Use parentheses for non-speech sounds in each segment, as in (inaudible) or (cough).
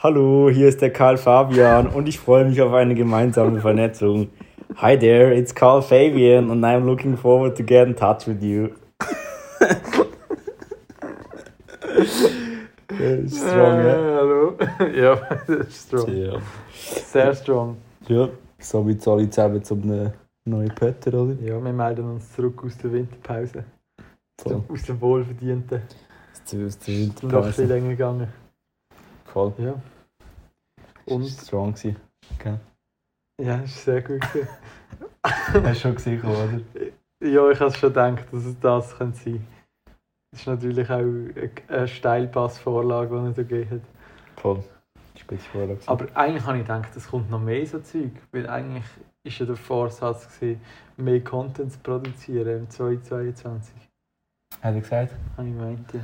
Hallo, hier ist der Karl Fabian und ich freue mich auf eine gemeinsame Vernetzung. Hi there, it's Carl Fabian and I'm looking forward to get in touch with you. Strong, ja? Äh, hallo. (laughs) ja, das ist strong. Ja. Sehr strong. ja. So wie jetzt alle zusammen zum einem neuen Pötter, oder? Ja, wir melden uns zurück aus der Winterpause. Voll. Aus dem Wohlverdienten. Aus der Ist noch Winterpause. länger gegangen. Voll. Ja. Und? Strong gewesen. Ja, das ist sehr gut. (laughs) Hast du schon gesehen, oder? ja, ich habe schon gedacht, dass es das könnte sein Das ist natürlich auch eine- Steilpassvorlage, die er da gegeben hat. Voll. Spitzvorlage. Aber eigentlich habe ich gedacht, es kommt noch mehr so Zeug. Weil eigentlich ist ja der Vorsatz, gewesen, mehr Content zu produzieren im 2022. Hat er gesagt? Habe ich gemeint, ja.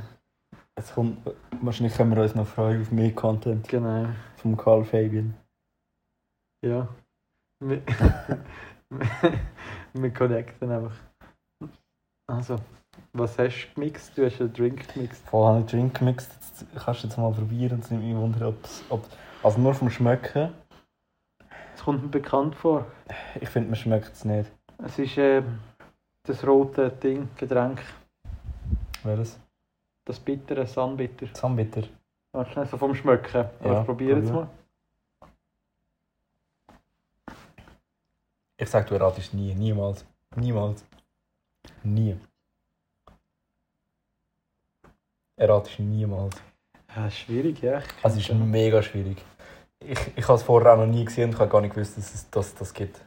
Es kommt, wahrscheinlich können wir uns noch freuen auf mehr Content Genau. vom Carl Fabian. Ja. Wir, (laughs) wir connecten einfach. Also, was hast du gemixt? Du hast einen Drink gemixt. Voll habe ich Drink gemixt. Jetzt kannst du jetzt mal probieren. Es nimmt mich wunder, ob Also nur vom Schmecken. Es kommt mir bekannt vor. Ich finde, man schmeckt es nicht. Es ist ähm, das rote Ding, Getränk. Welches? Das bittere Sunbitter. Zahnbitter. Warte schnell, so vom Schmecken. Ja, Ja, probier jetzt probier. mal. Ich sag, du erratest nie. Niemals. Niemals. Nie. Erratest niemals. Ja, ist schwierig, ja. Also es ist mega schwierig. Ich, ich habe es vorher auch noch nie gesehen und ich habe gar nicht gewusst, dass es dass das gibt.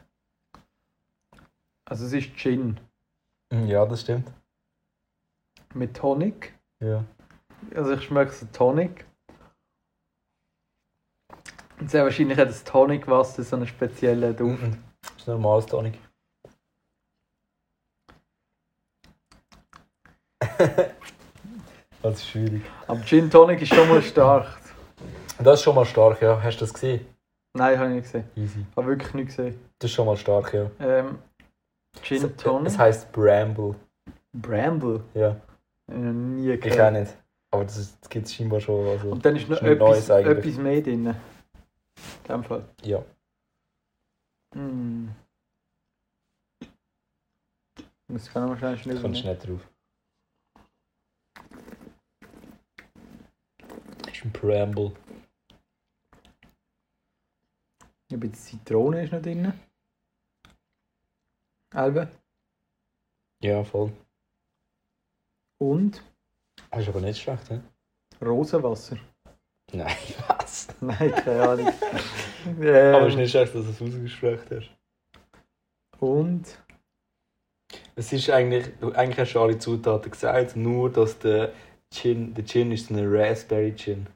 Also es ist Gin Hm, Ja, das stimmt. mit Tonic. Ja. Also ich schmecke so Tonic. Und sehr wahrscheinlich hat das Tonicwasser so einen speziellen Duft. Mhm. Das ist normales Tonic. (laughs) das ist schwierig. Aber Gin Tonic ist schon mal stark. Das ist schon mal stark, ja. Hast du das gesehen? Nein, habe ich nicht gesehen. Easy. Habe wirklich nicht gesehen. Das ist schon mal stark, ja. Ähm, Gin Tonic? Es heisst Bramble. Bramble? Ja. Ich habe nie Ich gehört. auch nicht. Aber das, das gibt es scheinbar schon. Also, Und dann ist noch etwas, etwas mehr drin. In dem Fall. ja. Mm. Das kann man wahrscheinlich Ich nicht kann nicht drauf. Das ist ein Bramble. Ein bisschen Zitrone ist noch drin. Elbe. Ja, voll. Und Das ist aber nicht schlecht, ne? Rosenwasser. Nein, (laughs) was? Nein, keine Ahnung. Aber es ist ähm, nicht schlecht, dass du es ausgesprochen hast. und Es ist eigentlich, du, eigentlich hast du alle Zutaten gesagt, nur dass der Gin, der Gin ist so eine Raspberry Gin.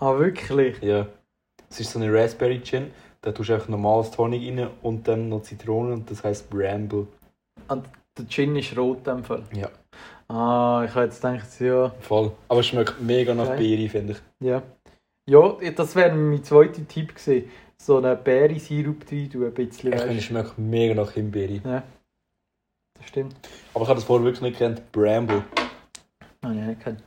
Ah, wirklich? Ja. Es ist so eine Raspberry Gin, da tust du einfach normales Tonic rein und dann noch Zitrone und das heisst Bramble. Der Gin ist rot in dem Fall. Ja. Ah, ich habe jetzt gedacht, ja. Voll. Aber es schmeckt mega nach Okay. Beere, finde ich. Ja, ja das wäre mein zweiter Tipp gewesen. So einen Beere-Sirup rein, du ein bisschen, Ich finde, es schmeckt mega nach Himbeere. Das stimmt. Aber ich habe das vorher wirklich nicht gekannt. Bramble. Ah, ja, nicht gekannt.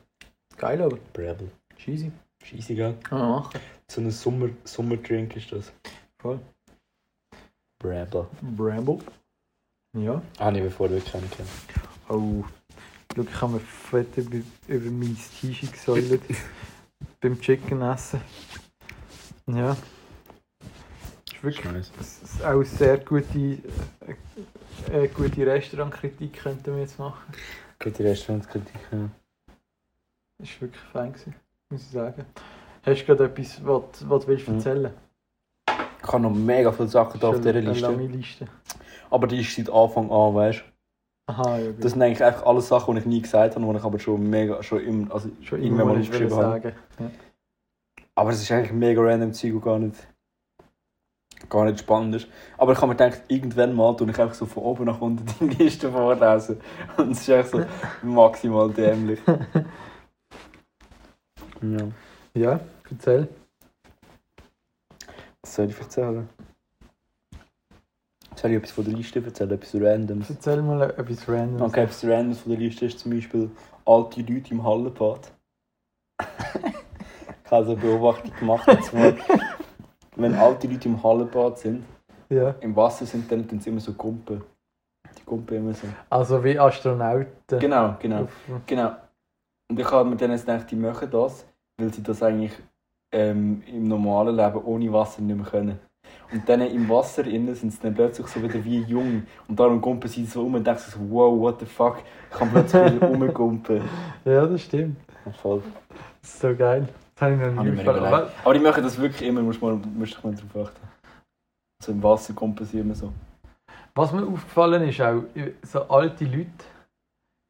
Geil, aber. Bramble. Cheesy. Scheisse, gell? Kann man machen. So ein Sommer, Sommerdrink ist das. Voll. Bramble. Bramble. Ja. Ah, ich habe vorher wirklich nicht gekannt. Oh. Schau, ich habe mir fett über, über mein T-Shirt gesäulet. (laughs) beim Chicken essen. Ja. Ist wirklich nice. ist auch sehr gute, äh, äh, gute Restaurantkritik könnten wir jetzt machen. Gute Restaurantskritik. Ja. Das war wirklich fein, gewesen, muss ich sagen. Hast du gerade etwas, was, was du willst Mhm. erzählen Ich habe noch mega viele Sachen da auf dieser Eine Liste. Liste. Aber die ist seit Anfang an, weißt du? Aha, ja. Das sind eigentlich einfach alles Sachen, die ich nie gesagt habe, die ich aber schon mega, schon im, also schon irgendwann mal aufgeschrieben habe. sagen. Ja. Aber es ist eigentlich mega random Zeug und gar nicht, gar nicht spannend ist. Aber ich habe mir gedacht, irgendwann mal tue ich einfach so von oben nach unten (laughs) die Liste vorlesen. Und es ist echt so maximal dämlich. Ja. ja, erzähl. Was soll ich erzählen? Soll ich etwas von der Liste erzählen? Etwas Randoms? Erzähl mal etwas random. Okay, etwas Randoms von der Liste ist zum Beispiel alte Leute im Hallenbad. (laughs) Ich habe so eine Beobachtung gemacht. zwar, wenn alte Leute im Hallenbad sind, Ja. im Wasser sind, dann tun sie immer so Gumpen. Die Gumpen immer so. Also wie Astronauten. Genau, genau. Genau. Und ich habe mir dann jetzt gedacht, die machen das, weil sie das eigentlich ähm, im normalen Leben ohne Wasser nicht mehr können. Und dann im Wasser innen sind sie dann plötzlich so wieder wie jung. Und darum gumpen sie so um und denken so, wow, what the fuck, ich kann plötzlich wieder (laughs) rumgumpen. Ja, das stimmt. Voll. Das ist so geil. Das habe ich noch Hab nie ich mir. Aber die machen das wirklich immer, musst du mal, musst mal drauf achten. So im Wasser gumpen sie immer so. Was mir aufgefallen ist, auch so alte Leute,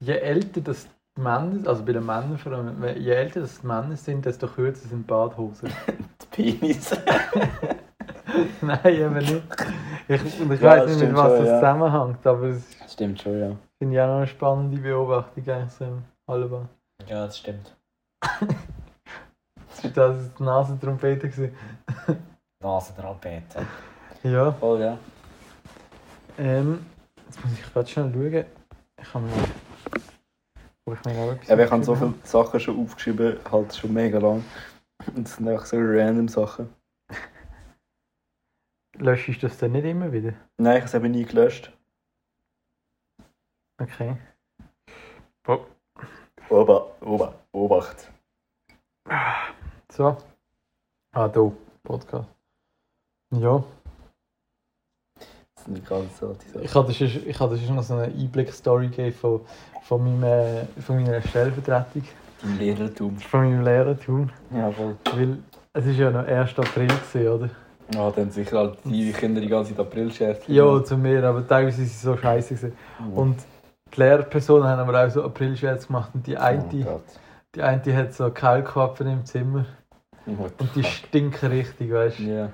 je älter das die Männer, also bei den Männern vor allem, je älter das die Männer sind, desto kürzer sind die Badhosen. (laughs) Die Penis. (laughs) (laughs) Nein, eben nicht. Ich, und ich Ja, weiß das nicht, mit was schon, das ja. zusammenhängt, aber es Stimmt schon, ja. finde ich auch noch eine spannende Beobachtung eigentlich so im Hallenbad. Ja, das stimmt. (laughs) Das war das die Nasentrompete. (laughs) Nasentrompete. Ja, Voll, ja. ähm, jetzt muss ich gerade schnell schauen. Ich habe mir... Ob ich mir auch etwas Ja, aber ich habe so viele Sachen schon aufgeschrieben, halt schon mega lang. Und das sind einfach so random Sachen. Löschst du das dann nicht immer wieder? Nein, ich habe es eben nie gelöscht. Okay. Oba, Oba, Obacht. So. Ah, da. Podcast. Ja. Das sind gerade so die. Ich hatte sonst, ich hatte sonst noch so eine Einblick-Story gegeben von, von, meinem, äh, von meiner Stellvertretung, Im Lehrertum. von meinem Lehrertum. Ja, voll. Weil es war ja noch 1. April, gewesen, oder? Ja, dann sicher halt die Kinder die ganze Zeit April-Scherze. Ja, zu mir, aber teilweise waren sie so scheiße. Gewesen. Und die Lehrpersonen haben aber auch so April-Scherz gemacht und die eine, Oh die eine hat so Keilquappen im Zimmer the und die fuck? stinken richtig, weißt du? Ja.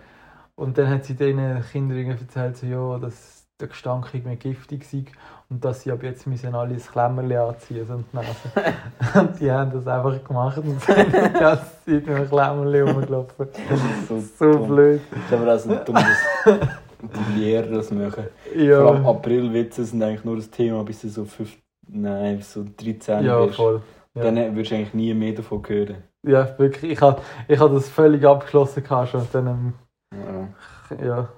Und dann hat sie den Kindern erzählt, so, ja, dass der Gestank irgendwie giftig sei und dass sie ab jetzt müssen alle das Klemmerli anziehen so in die Nase. (laughs) und die haben das einfach gemacht und sind die ganze Zeit mit dem Klemmerli rumgelaufen. (laughs) So, So dumm. blöd. Das ist aber auch so dumm, dass die Lehrer das machen. Vor allem Ja, April-Witze sind eigentlich nur das Thema, bis du so 5, nein, so 13 ja bist. voll. Ja. Dann würdest du eigentlich nie mehr davon hören. Ja, wirklich. Ich habe ich hab das völlig abgeschlossen schon. Und dann, Ja. ähm, ja.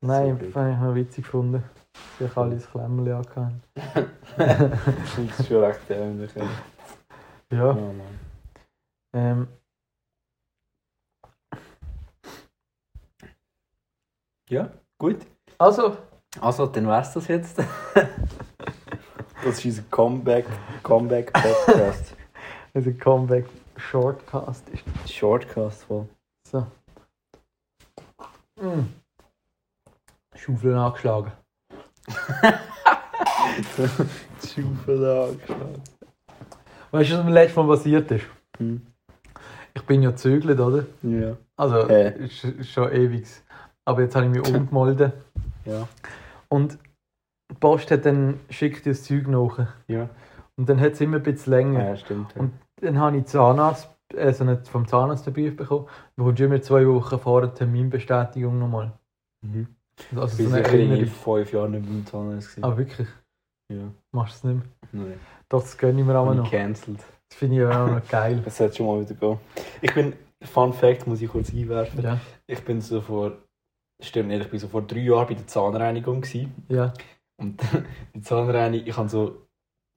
Nein, blöd. das habe ich noch witzig gefunden. Ich alle das Klemmerli angehabt (laughs) das ist schon recht ähnlich. Ja, Mann. Ähm, ja, gut. also, Also, dann wär's das jetzt. (laughs) das ist unser Comeback, Comeback Podcast. (laughs) unser Comeback Shortcast ist Shortcast voll. so. Mm. Schaufeln angeschlagen. Schaufel angeschlagen. Weißt du, was mir letztes Mal passiert ist? Hm. Ich bin ja gezögert, oder? Ja. Also, Hä? ist, ist schon ewig. Aber jetzt habe ich mich umgemeldet. Ja. Und die Post hat dann schickt das Zeug nach. Ja. Und dann hat es immer ein bisschen länger. Ja, stimmt. Ja. Und dann habe ich Zahnarzt, also nicht vom Zahnarzt den Brief bekommen. Du bekommst immer zwei Wochen vor der Terminbestätigung nochmal. Mhm. Also Ich so war eine sicher in fünf Jahren nicht beim Zahnarzt. gewesen. Ah, wirklich? Ja. Machst du es nicht mehr? Nein. Doch, das gönne ich mir Bin noch. cancelled. Das finde ich auch noch geil. (laughs) Das sollte schon mal wieder gehen. Ich bin, Fun Fact muss ich kurz einwerfen. Ja, Ich bin so vor, stimmt nicht, ich bin so vor drei Jahren bei der Zahnreinigung gewesen. ja. Und (laughs) die Zahnreinigung, ich habe so,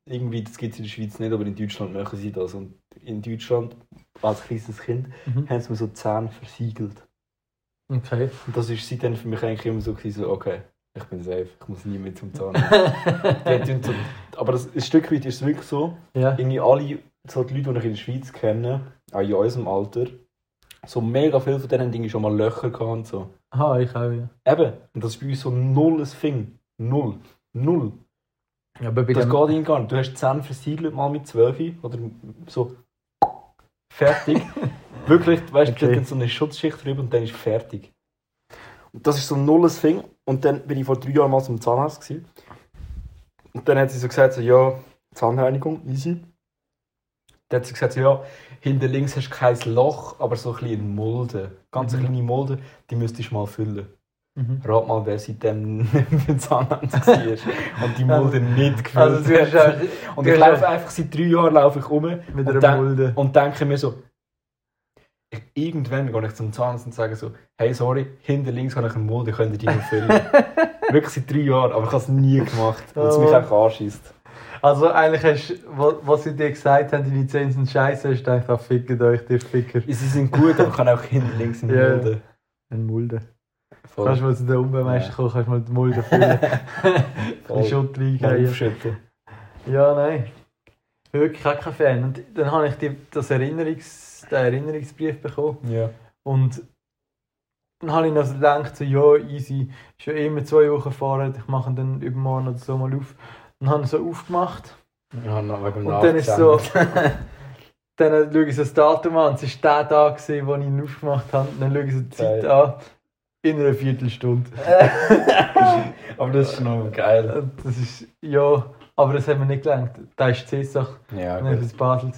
irgendwie, das gibt es in der Schweiz nicht, aber in Deutschland machen sie das. Und in Deutschland, als kleines Kind, Mhm. haben sie mir so Zähne versiegelt. Okay. Und das ist seitdem für mich eigentlich immer so, gewesen, so okay, ich bin safe, ich muss nie mehr zum Zahnarzt. (laughs) So, aber das, ein Stück weit ist es wirklich so, ja. irgendwie alle so die Leute, die ich in der Schweiz kenne, auch in unserem Alter, so mega viele von denen Dinge schon mal Löcher gehabt und so. Ah, ich auch, ja. Eben, und das ist bei uns so null ein Fing. Null. Null. Ja, Aber bei Das dem, geht ihnen gar nicht. Du hast die Zähne versiegelt mal mit 12 oder so. Fertig. (laughs) Wirklich, weißt du, Okay. dann so eine Schutzschicht drüber und dann ist fertig. Und das ist so ein Fing. Und dann bin ich vor drei Jahren mal zum Zahnarzt gewesen. Und dann hat sie so gesagt, so, ja, Zahnreinigung, easy. Dann hat sie gesagt, so, ja, hinten links hast du kein Loch, aber so ein bisschen Mulde. Ganz Mhm. kleine Mulde, die müsstest du mal füllen. mhm. Rat mal, wer seitdem beim Zahnarzt war (laughs) und die Mulde nicht gefüllt Also, du hast hat. auch Und du ich laufe einfach seit drei Jahren laufe ich um mit und Mulde. und denke mir so, irgendwann gehe ich zum Zahnarzt und sage so, hey, sorry, hinter links habe ich einen Mulde, könnt ihr die noch füllen? (laughs) Wirklich seit drei Jahren, aber ich habe es nie gemacht, weil es mich Oh. einfach anschießt. Also eigentlich hast du, wa- was sie dir gesagt haben, deine Zähne sind scheiße, hast du gedacht, ah, fickt euch, die Ficker. Sie sind gut, aber ich kann auch hinter links einen (laughs) Ja. Mulde. Ein Mulde. Voll. Kannst du mal zu den Umweltmeister Ja. kommen, kannst du mal die Mulde füllen. (laughs) Ein Schutt reingehen. Ja, nein. Ich wirklich auch kein Fan. Und dann habe ich die, das Erinnerungs, den Erinnerungsbrief bekommen. Ja. Und dann habe ich noch so gedacht, so, ja, easy, ja immer zwei Wochen fahren, ich mache ihn dann übermorgen oder so mal auf. Dann habe ich so aufgemacht. Ja, Und dann ist so, (laughs) dann schaue ich so das Datum an, es war der Tag, gewesen, wo ich ihn aufgemacht habe. Dann schaue ich so die Zeit Geil. an, in einer Viertelstunde. (laughs) aber das ist noch geil. Das ist, ja, aber das hat mir nicht gelangt. Da ist Zesach, Ja, dann gut. ist Basel.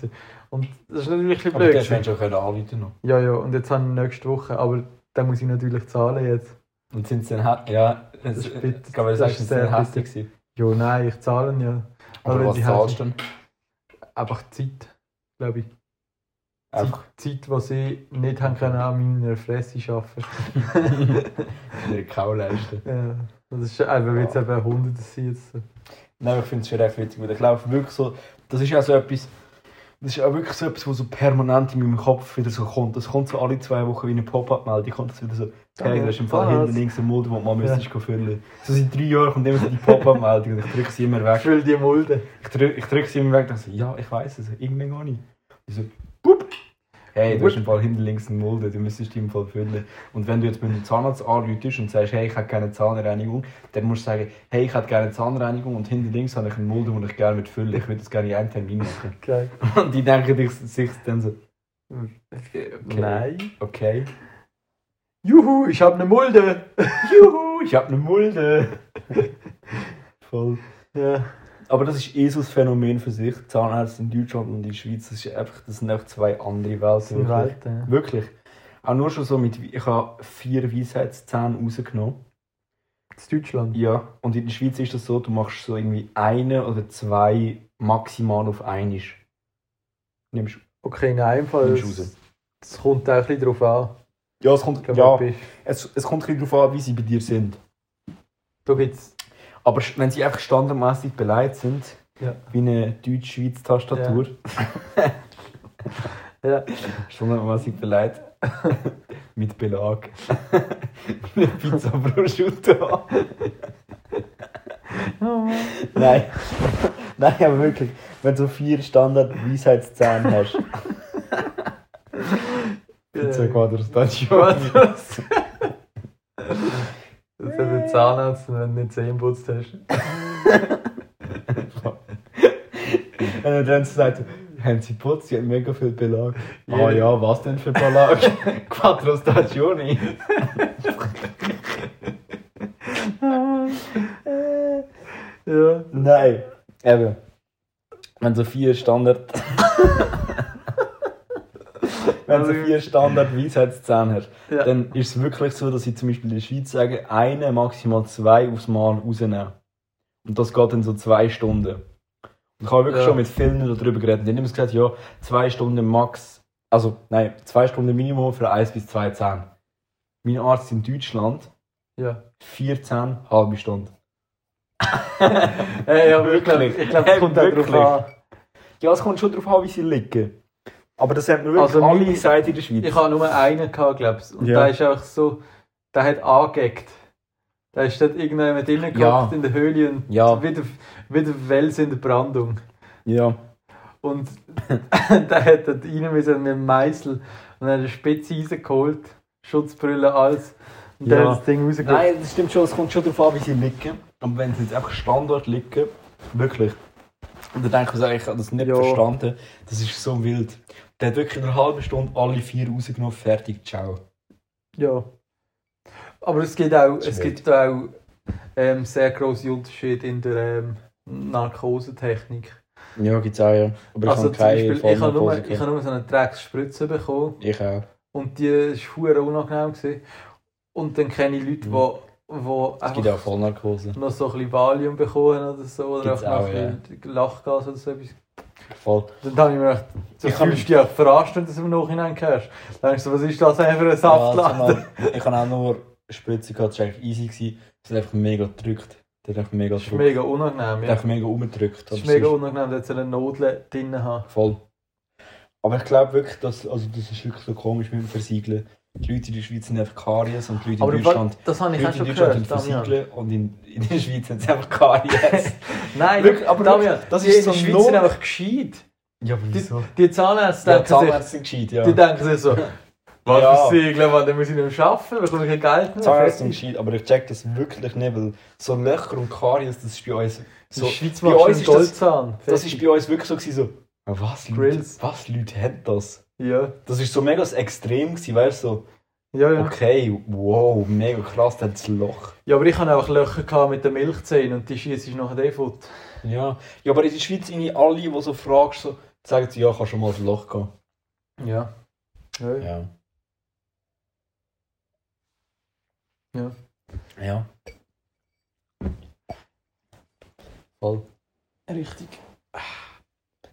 Und das ist natürlich ein bisschen Aber blöd. das hättest du auch können anrufen noch. Ja, ja, und jetzt habe ich nächste Woche, aber dann muss ich natürlich zahlen jetzt. Und sind sie dann ja, Das es, ist bitter. kann man sagen, ist sie sind sehr hässlich gewesen. Ja, nein, ich zahle ja. Aber wenn was zahlst du denn? Einfach Zeit, glaube ich. Einfach Zeit, die sie nicht haben können an meiner Fresse arbeiten. (laughs) ihre Kauleiste. ja, das ist einfach jetzt eben Hunderte sein jetzt. Nein, ich finde es schon recht witzig, weil ich glaube wirklich so, das ist auch so etwas, das ist auch wirklich so etwas, was so permanent in meinem Kopf wieder so kommt. Das kommt so alle zwei Wochen wie eine Pop-Up-Meldung, kommt das wieder so, hey, da ist im Fall hinten links ein Mulde, wo man Ja. müsstest füllen. So seit drei Jahren kommt immer so die Pop-Up-Meldung und ich drücke sie immer Ich weg. fülle die Mulde. Ich drücke ich drück sie immer weg und so, ja, ich weiß es, irgendwann gar nicht. Ich so. Hey, du hast im Fall hinten links einen Mulde, du müsstest die im Fall füllen. Und wenn du jetzt mit dem Zahnarzt anrufst und sagst, hey, ich hätte gerne eine Zahnreinigung, dann musst du sagen, hey, ich hätte gerne Zahnreinigung und hinten links habe ich einen Mulde, den ich gerne mit füllen. Ich würde das gerne in einem Termin machen. (laughs) Geil. Und die denken sich- sich dann so, okay, Nein. okay. Juhu, ich habe eine Mulde. Juhu, ich habe eine Mulde. (laughs) Voll. Ja. Aber das ist eh so ein Phänomen für sich. Zahnärzte in Deutschland und in der Schweiz, das, ist einfach, das sind einfach zwei andere Welten. wirklich. Welten. Ja. Wirklich. Auch nur schon so mit, ich habe vier Weisheitszähne rausgenommen. In Deutschland. Ja. Und in der Schweiz ist das so, du machst so irgendwie eine oder zwei maximal auf einisch. Nimmst Okay, in einem Fall. Es, es kommt auch ein bisschen drauf an. Ja, es kommt, ja, es, es kommt ein bisschen darauf an, wie sie bei dir sind. Da gibt's. Aber wenn sie einfach standardmäßig beleidigt sind, Ja. wie eine Deutsch-Schweiz-Tastatur, (laughs) Ja. standardmäßig beleidigt, (laughs) mit Belag, (laughs) eine Pizza prosciutto. Nein, nein, aber wirklich, wenn du so vier Standard-Weisheitszähne hast, Pizza Äh, Quadro Was? Das hat ein Zahnarzt, wenn du nicht Zähne putzt hast. (laughs) (laughs) Er dann so sagt, haben Sie putzt, sie haben mega viel Belag. Ah Ja. ja, was denn für Belag? (laughs) Quattro Stagioni. Ja. Nein. Eben. Wenn so vier Standard. Wenn du vier Standard Weisheitszähne hast, Ja. dann ist es wirklich so, dass ich zum Beispiel in der Schweiz sage, eine, maximal zwei aufs Mal rausnehmen. Und das geht dann so zwei Stunden. Und ich habe wirklich Ja. schon mit vielen darüber geredet. Die haben immer gesagt, ja, zwei Stunden max. Also, nein, zwei Stunden Minimum für eins bis zwei Zähne. Mein Arzt in Deutschland, Ja. 14 halbe Stunde. (laughs) Hey, ja, wirklich. Ich glaube, es kommt auch drauf an. Ja, es kommt schon darauf an, wie sie liegen. Aber das haben mir wirklich Also alle gesagt in der Schweiz. Ich habe nur einen gehabt, glaube ich. Und Ja. der ist einfach so, der hat angegeckt. Der ist dort irgendjemand drinnen Ja. in der Höhle und Ja. wie, der, wie der Wels in der Brandung. Ja. Und (laughs) der hat dort rein müssen mit dem Meißel und dann hat er Spitze rausgeholt, Schutzbrille, alles. Und dann Ja. hat das Ding rausgeholt. Nein, das stimmt schon, es kommt schon darauf an, wie sie liegen. Aber wenn sie jetzt einfach Standard liegen, wirklich. Und dann denke ich, mir, ich habe das nicht Ja. verstanden. Das ist so wild. Der hat wirklich in einer halben Stunde alle vier rausgenommen, fertig, ciao. Ja. Aber es gibt auch, es gibt auch ähm, sehr grosse Unterschiede in der ähm, Narkosetechnik. Ja, gibt es auch, ja. Aber Also zum Beispiel, ich habe nur, ich ich habe nur so eine Drecksspritze bekommen ich auch. und die war unangenehm. Gewesen. Und dann kenne ich Leute, die wo, Es gibt ja auch Vollnarkose. noch so ein bisschen Valium bekommen oder so. Oder Gibt's auch noch auch, ein bisschen Lachgas oder so etwas. Voll. Dann habe ich mir gedacht, so Ich fühlst dich auch verarscht, wenn du es im Nachhinein hörst. Dann denkst du, was ist das für ein Saftladen? Ja, ich habe auch nur Spitze gehabt, das war eigentlich easy. Gewesen. Es hat einfach mega gedrückt. Hat einfach mega Das ist mega unangenehm. Ja. einfach mega umgedrückt. Das ist mega unangenehm, dass du eine Nadel drin haben. Voll. Aber ich glaube wirklich, dass, also das ist wirklich so komisch mit dem Versiegeln. Die Leute in der Schweiz sind einfach Karies und die Leute Aber in Deutschland, das habe die ich auch Leute in schon Deutschland gehört, sind versiegeln und in, in der Schweiz sind sie einfach Karies. (laughs) Nein, Wirklich, aber Damian, das die ist in der so Schweiz Not- sind einfach gescheit. ja, aber Die, die Zahnärzte Ja, denken, Zahnärzte sind gescheit, ja. sich, die denken sich so, (laughs) was Ja. für Siegeln, man, dann muss ich nicht arbeiten, bekomme ich kein Geld mehr. Zahnärzte sind gescheit, aber ich check das wirklich nicht, weil so Löcher und Karies, das ist bei uns In so... der Schweiz bei uns ist das- Goldzahn. Das ist bei uns wirklich so so... "Ah, Was, Leute, was, Leute haben das? Ja, Das ist so mega das extrem gewesen, weißt du, so... ja, ja. Okay, wow, mega krass, der hat das Loch. Ja, aber ich hatte einfach Löcher gehabt mit den Milchzähnen und die schießt ich nachher eh fort. Ja. ja, aber in der Schweiz irgendwie alle, die so fragst, so, sagen sie, ja, kannst schon mal ein Loch gehen. Ja. ja. ja. Ja. Ja. Ja. Voll. Richtig.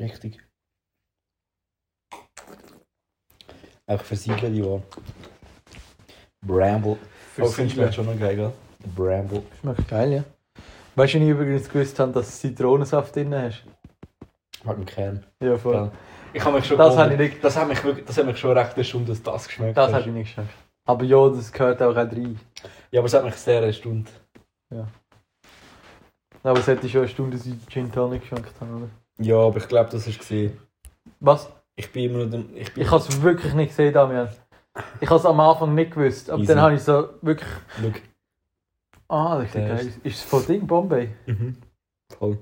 Richtig. Auch versiegeln die war. Bramble. Oh, findest du das schon noch geil, gell? Bramble. Schmeckt geil, ja. Weißt du, wenn ich übrigens gewusst habe, dass du Zitronensaft drin hast? Hat einen Kern. Ja, voll. Ja. Ich habe mich schon Das habe ich nicht, Das hat mich wirklich, das hat mich schon recht erstaunt, dass das geschmeckt das hat. habe ich nicht geschmeckt. Aber ja, das gehört auch rein. Ja, aber es hat mich sehr erstaunt. Aber es hätte schon eine Stunde Gin Tonic geschmeckt haben, oder? Ja, aber ich glaube, das gesehen. Was? Ich bin immer noch... Ich bin... Ich habe es wirklich nicht gesehen, Damian. Ich habe es am Anfang nicht gewusst. Aber Easy. dann habe ich so wirklich... Schau. Ah, das ist geil. Ist es von Ding, Bombay? Mhm. Voll.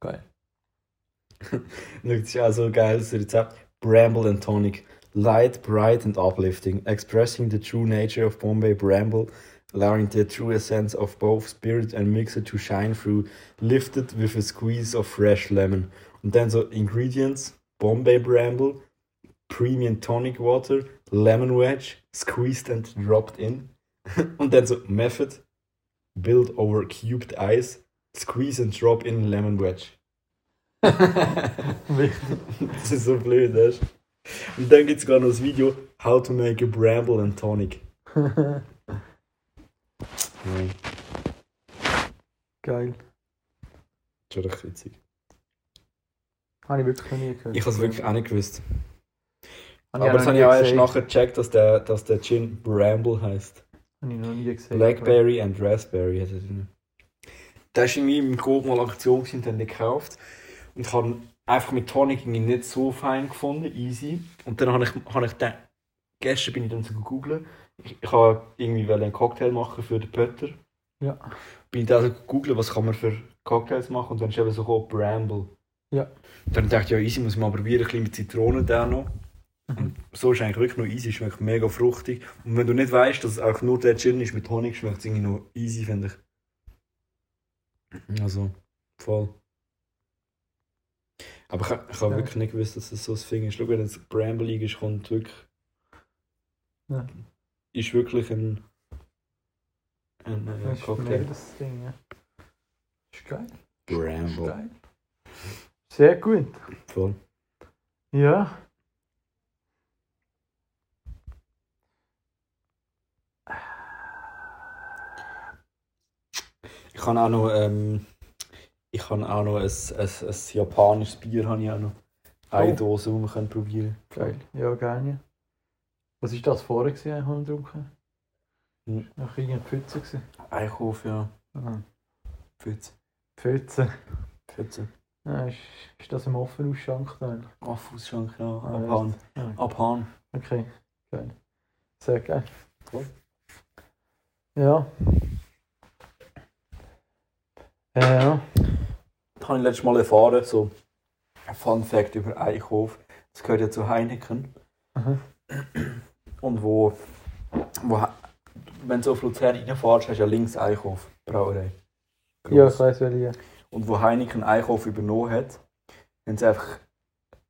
Geil. (laughs) Schau, das ist auch so ein geiles Rezept. Bramble and Tonic. Light, bright and uplifting. Expressing the true nature of Bombay Bramble. Allowing the true essence of both spirit and mixer to shine through. Lifted with a squeeze of fresh lemon. Und dann so Ingredients. Bombay Bramble. Premium Tonic Water. Lemon Wedge. Squeezed and dropped in. Und dann so Method. Build over cubed ice. Squeeze and drop in lemon wedge. Das ist so blöd, weißt? Und dann gibt es gar noch das Video How to make a Bramble and Tonic. (laughs) Geil. schon recht witzig. Habe ich wirklich noch nie gehört. Ich habe es wirklich auch nicht gewusst. Habe Aber das habe ich auch erst nachher gecheckt, dass der, dass der Gin Bramble heißt. Habe ich noch nie gesehen. Blackberry and Raspberry hat er drin. Der war in meinem Coop mal Aktion und dann gekauft. Und ich habe ihn einfach mit Tonic irgendwie nicht so fein gefunden, easy. Und dann habe ich, habe ich den, gestern bin ich dann so gegoogelt. Ich, ich habe irgendwie wollte einen Cocktail machen für den Pötter. Ja. Bin ich dann so gegoogelt, was kann man für Cocktails machen und dann ist eben so gekommen, Bramble. Ja. Dann dachte ich, ja easy, muss man mal probieren, ein bisschen mit Zitronen da noch. Mhm. Und so ist eigentlich wirklich noch easy, schmeckt mega fruchtig. Und wenn du nicht weißt, dass es auch nur der Gin ist mit Honig, schmeckt es irgendwie noch easy, finde ich. Also, voll. Aber ich, ich habe Ja. wirklich nicht gewusst, dass es so ein Ding ist. Schau, wenn es Bramble ist, kommt wirklich. Ja. Ist wirklich ein. ein Das ist mega Cocktail. das Ding, ja. Ist geil. Ist Bramble. geil. Sehr gut. Voll. Ja. Ich kann auch noch. Ähm, ich kann auch noch ein, ein, ein japanisches Bier habe ich auch noch. Eine Oh. Dose, die wir können probieren Geil. Ja, gerne. Was war das vorher, ich habe getrunken? Hm. Nach irgendeiner Pfütze. Eichhof, ja. Aha. Pfütze. Pfütze. Pfütze. Ja, ist, ist das im offenen Ausschank da? Affussschank, ja. Ah, Abhahn. Ja. Abhahn. Okay, geil. Sehr geil. Cool. Ja. Ja, ja. Das habe ich letztes Mal erfahren, so ein Fun Fact über Eichhof. Das gehört ja zu Heineken. Aha. Und wo, wo wenn du auf Luzern reinfährst, hast du ja links Eichhof, Brauerei. Ja, ich weiß welche. Und wo Heineken Eichhof übernommen hat, haben sie einfach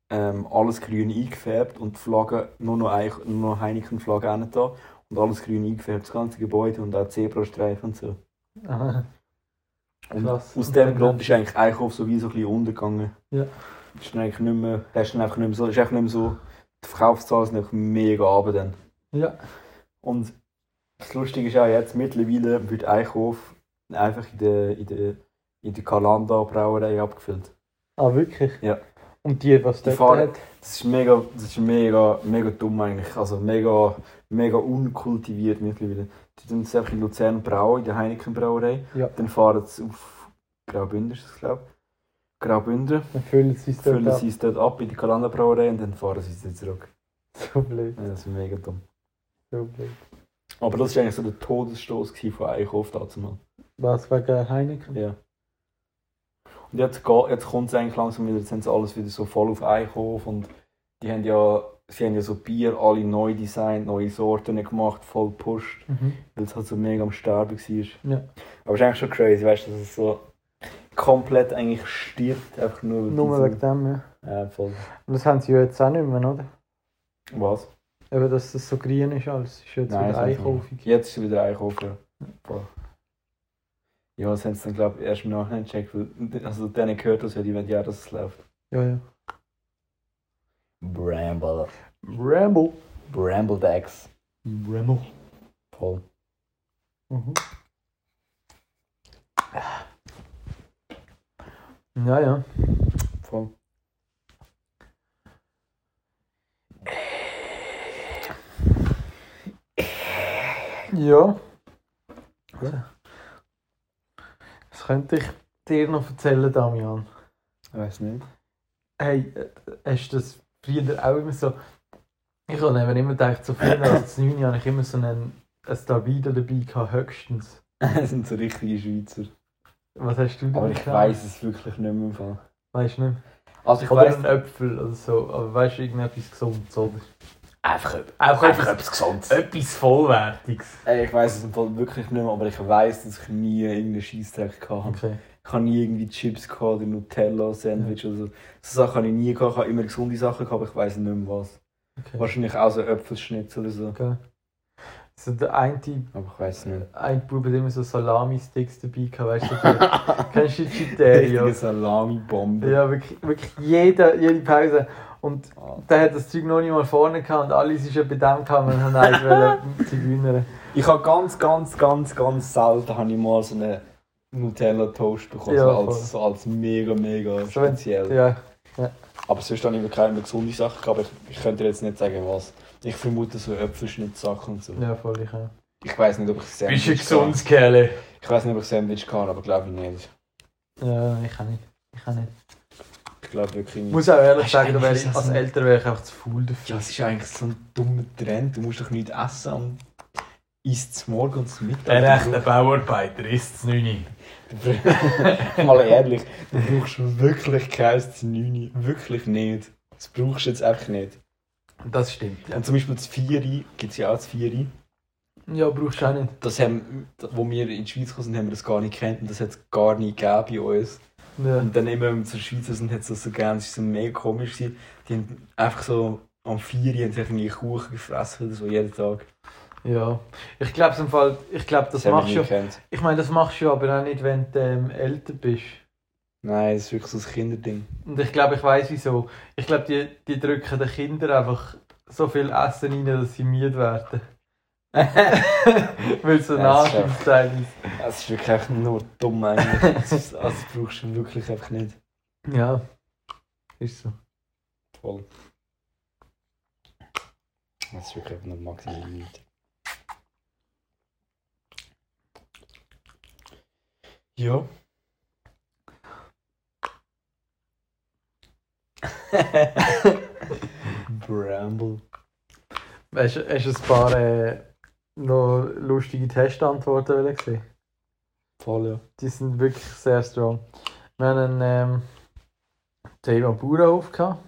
ähm, alles grün eingefärbt und die Flagge, nur noch, Eich, nur noch Heineken-Flagge hinten da und alles grün eingefärbt, das ganze Gebäude und auch Zebrastreifen und so. Aha. Und Krass. aus dem Grund ist eigentlich Eichhof so ein bisschen untergegangen. Ja. ist eigentlich nicht mehr, ist dann einfach nicht mehr so, ist einfach nicht mehr so, die Verkaufszahlen sind einfach mega runter dann. Ja. Und das Lustige ist auch jetzt, mittlerweile wird Eichhof einfach in der, in der, in der Kalanda Brauerei abgefüllt. Ah, wirklich? Ja. Und die, was Die dort fahren- hat? Das ist mega, das ist mega, mega dumm eigentlich. Also mega, mega unkultiviert mittlerweile. Die tun es einfach in Luzern brauen, in der Heineken Brauerei. Ja. Dann fahren sie auf Graubünden, ist das glaube ich. Graubünden. Dann füllen sie es dort Füllen ab. sie es dort ab in die Kalanda Brauerei und dann fahren sie es zurück. (laughs) So blöd, Ja, das ist mega dumm. so blöd. Aber das war eigentlich so der Todesstoß von Eichhof dazu mal. Was, wegen Heineken? Ja. Und jetzt, jetzt kommt es eigentlich langsam wieder, jetzt haben sie alles wieder so voll auf Eichhof und die haben ja, sie haben ja so Bier alle neu designt, neue Sorten gemacht, voll gepusht, Mhm. weil es halt so mega am Sterben war. Ja. Aber es ist eigentlich schon crazy, weißt du, dass es so komplett eigentlich stirbt, einfach nur Nur wegen dem, ja. Ja, voll. Und das haben sie ja jetzt auch nicht mehr, oder? Was? Eben, dass das so grün ist alles. Ist jetzt Nein, wieder einkaufig. Jetzt ist es wieder Eichhof, ja. Voll. Ja, das haben sie dann, glaube ich, erst im Nachhinein gecheckt, also denen gehört das ja, die wollen ja, dass es läuft. Ja, ja. Bramble. Ramble. Bramble Decks. Ramble. Voll. Mhm. Ja, ja. Voll. Ja. Was könnte ich dir noch erzählen, Damian? Ich weiß nicht. Hey, äh, hast du das früher auch immer so... Ich habe eben immer gedacht, so früher als 9 habe ich immer so einen, ein Davido dabei gehabt, höchstens. (laughs) Das sind so richtige Schweizer. Was hast du Aber dabei ich weiß es wirklich nicht mehr im Fall. Weißt du nicht? Also ich Oder weiß ein Äpfel oder so. Aber weißt du, irgendetwas Gesundes, oder? Einfach, Auch etwas Gesundes. Etwas Vollwertiges. Ey, ich weiß es im Fall wirklich nicht mehr, aber ich weiß, dass ich nie irgendeinen Scheissdreck hatte. Okay. Ich habe nie irgendwie Chips gehabt oder Nutella, Sandwich oder so. So Sachen habe ich nie gehabt. Ich habe immer gesunde Sachen gehabt, aber ich weiß nicht mehr was. okay. Wahrscheinlich auch so Äpfelschnitz oder so. okay. So der eine, Aber ich weiß es nicht. ein Bub hat immer so Salami-Sticks dabei gehabt, weißt du? die- (laughs) Kennst du die Chiterio? Richtige Salami-Bombe. Ja, wirklich, wirklich jede, jede Pause. Und der hat das Zeug noch nicht mal vorne gehabt und alle sind schon bei dem gekommen und haben eigentlich wollen (laughs) Zigeuner. Ich habe ganz, ganz, ganz, ganz selten habe ich mal so einen Nutella-Toast bekommen. Ja, so, als, so als mega, mega So speziell. Ja, Aber sonst habe ich mir keine gesunde Sachen gehabt. Aber ich, ich könnte dir jetzt nicht sagen, was. Ich vermute so Äpfelschnittsachen und so. ja, voll ich auch. Ich weiß nicht, ob ich Sandwich kann. Kerle? Ich weiß nicht, ob ich Sandwich kann, aber glaube ich nicht. Ja, ich kann nicht. Ich kann nicht. Ich glaube wirklich Ich nicht. muss auch ehrlich sagen, da wäre ich, als Älter wäre ich einfach zu faul dafür. Ja, es ist eigentlich so ein dummer Trend. Du musst doch nichts essen und isst es morgen und zum Mittag. Der rechte Bauarbeiter isst es nicht. (laughs) Mal ehrlich, du brauchst wirklich kein 9. Wirklich nicht. Das brauchst du jetzt einfach nicht. Das stimmt, ja. Und zum Beispiel das Vieri, gibt es ja auch das Vieri. Ja, brauchst du auch nicht. Das haben, wo wir in die Schweiz gekommen sind, haben wir das gar nicht gekannt und das hat es gar nicht gegeben bei uns. Ja. Und dann wir zur Schweiz sind, hat es das so gegeben, es war so mega komisch. Die haben einfach so am Vieri haben sie irgendwie Kuchen gefressen oder so jeden Tag. ja. Ich glaube im Fall, ich glaube, das, wir machst du. Ich meine, das machst du aber auch nicht, wenn du ähm, älter bist. Nein, das ist wirklich so ein Kinderding. Und ich glaube, ich weiß wieso. Ich glaube, die, die drücken den Kindern einfach so viel Essen rein, dass sie müde werden. Weil so das ist. Es ist wirklich einfach nur dumm eigentlich. Also das brauchst du wirklich einfach nicht. Ja, ist so. Voll. Das ist wirklich einfach nur maximal nicht. Ja. (laughs) Bramble. Hast, hast du ein paar äh, noch lustige Testantworten gesehen? Voll, ja. Die sind wirklich sehr strong. Wir hatten ähm, Thema Bauernhof gehabt.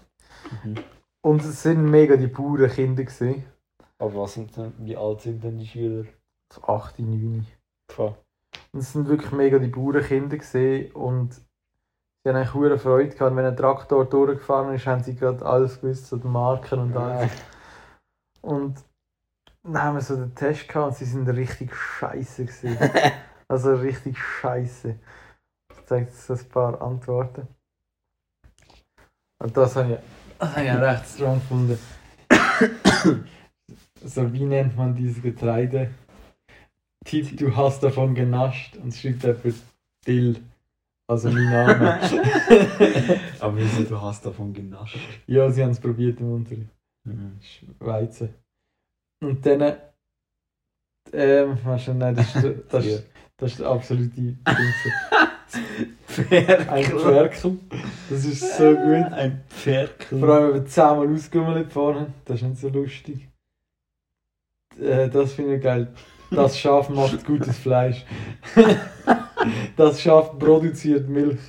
Mhm. Und es sind mega die Bauernkinder gewesen. Aber was sind denn, wie alt sind denn die Schüler? So 8, 9. Voll. Und es sind wirklich mega die Bauernkinder gesehen und sie haben eigentlich hohe Freude gehabt. Wenn ein Traktor durchgefahren ist, haben sie gerade alles gewusst, so die Marken und alles. Und dann haben wir so den Test gehabt und sie sind richtig scheiße gewesen. (laughs) also richtig scheiße. Ich zeige jetzt ein paar Antworten. Und das habe ich, das habe ich auch recht strong gefunden. (coughs) so, wie nennt man dieses Getreide? Tipp, du hast davon genascht und schreibt einfach Dill. Also mein Name. (laughs) Aber wieso, du hast davon genascht? ja, sie haben es probiert im Unterricht. Mhm. Weizen. Und dann. Ähm, weißt du, nein, das ist, das ist, das ist der absolute Ding. Ein Ferkel. Das ist so gut. Ein Ferkel. Vor allem, wenn wir zehnmal ausgegummelt vorne, das ist nicht so lustig. Äh, das finde ich geil. Das Schaf macht gutes Fleisch. das Schaf produziert Milch.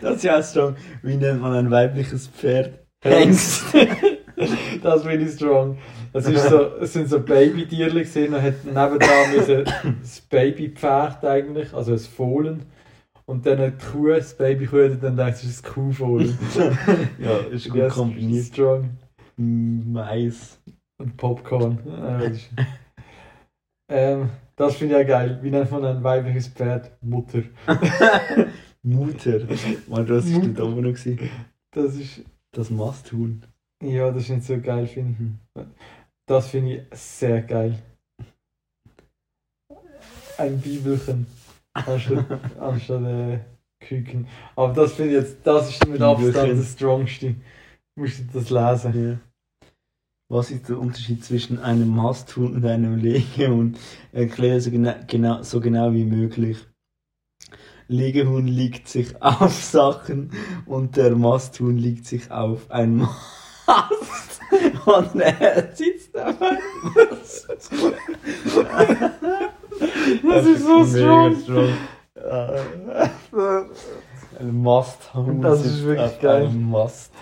Das ist ja strong. Wie nennt man ein weibliches Pferd? Hengst. (laughs) das finde ich strong. Es, ist so, es sind so Babytierchen gesehen und hat nebendran (coughs) müssen das Babypferd eigentlich, also ein Fohlen. Und dann die Kuh, das Babykuh, und dann denkst du, es ist ein Kuhfohlen. (laughs) Ja, ist gut Ja, kombiniert. Strong. Mais. Und Popcorn. Das ist- ähm, das finde ich ja geil. Wie nennt man ein weibliches Pferd? Mutter. (laughs) Mutter. Mann, das war Mutter. da oben noch. Das ist. Das Masthuhn. Ja, das ist nicht so geil, finde ich. Das finde ich sehr geil. Ein Bibelchen. Anstatt, (laughs) anstatt äh, Küken. Aber das finde ich jetzt, das ist mit Abstand das Strongste. Du musst das lesen. Ja. Was ist der Unterschied zwischen einem Masthuhn und einem Legehuhn? Erkläre so genau, genau, so genau wie möglich. Legehuhn liegt sich auf Sachen und der Masthuhn liegt sich auf ein Mast. Und er sitzt einem Mast. Das ist so mega strong. Ein Masthuhn Das ist wirklich geil. einem Mast.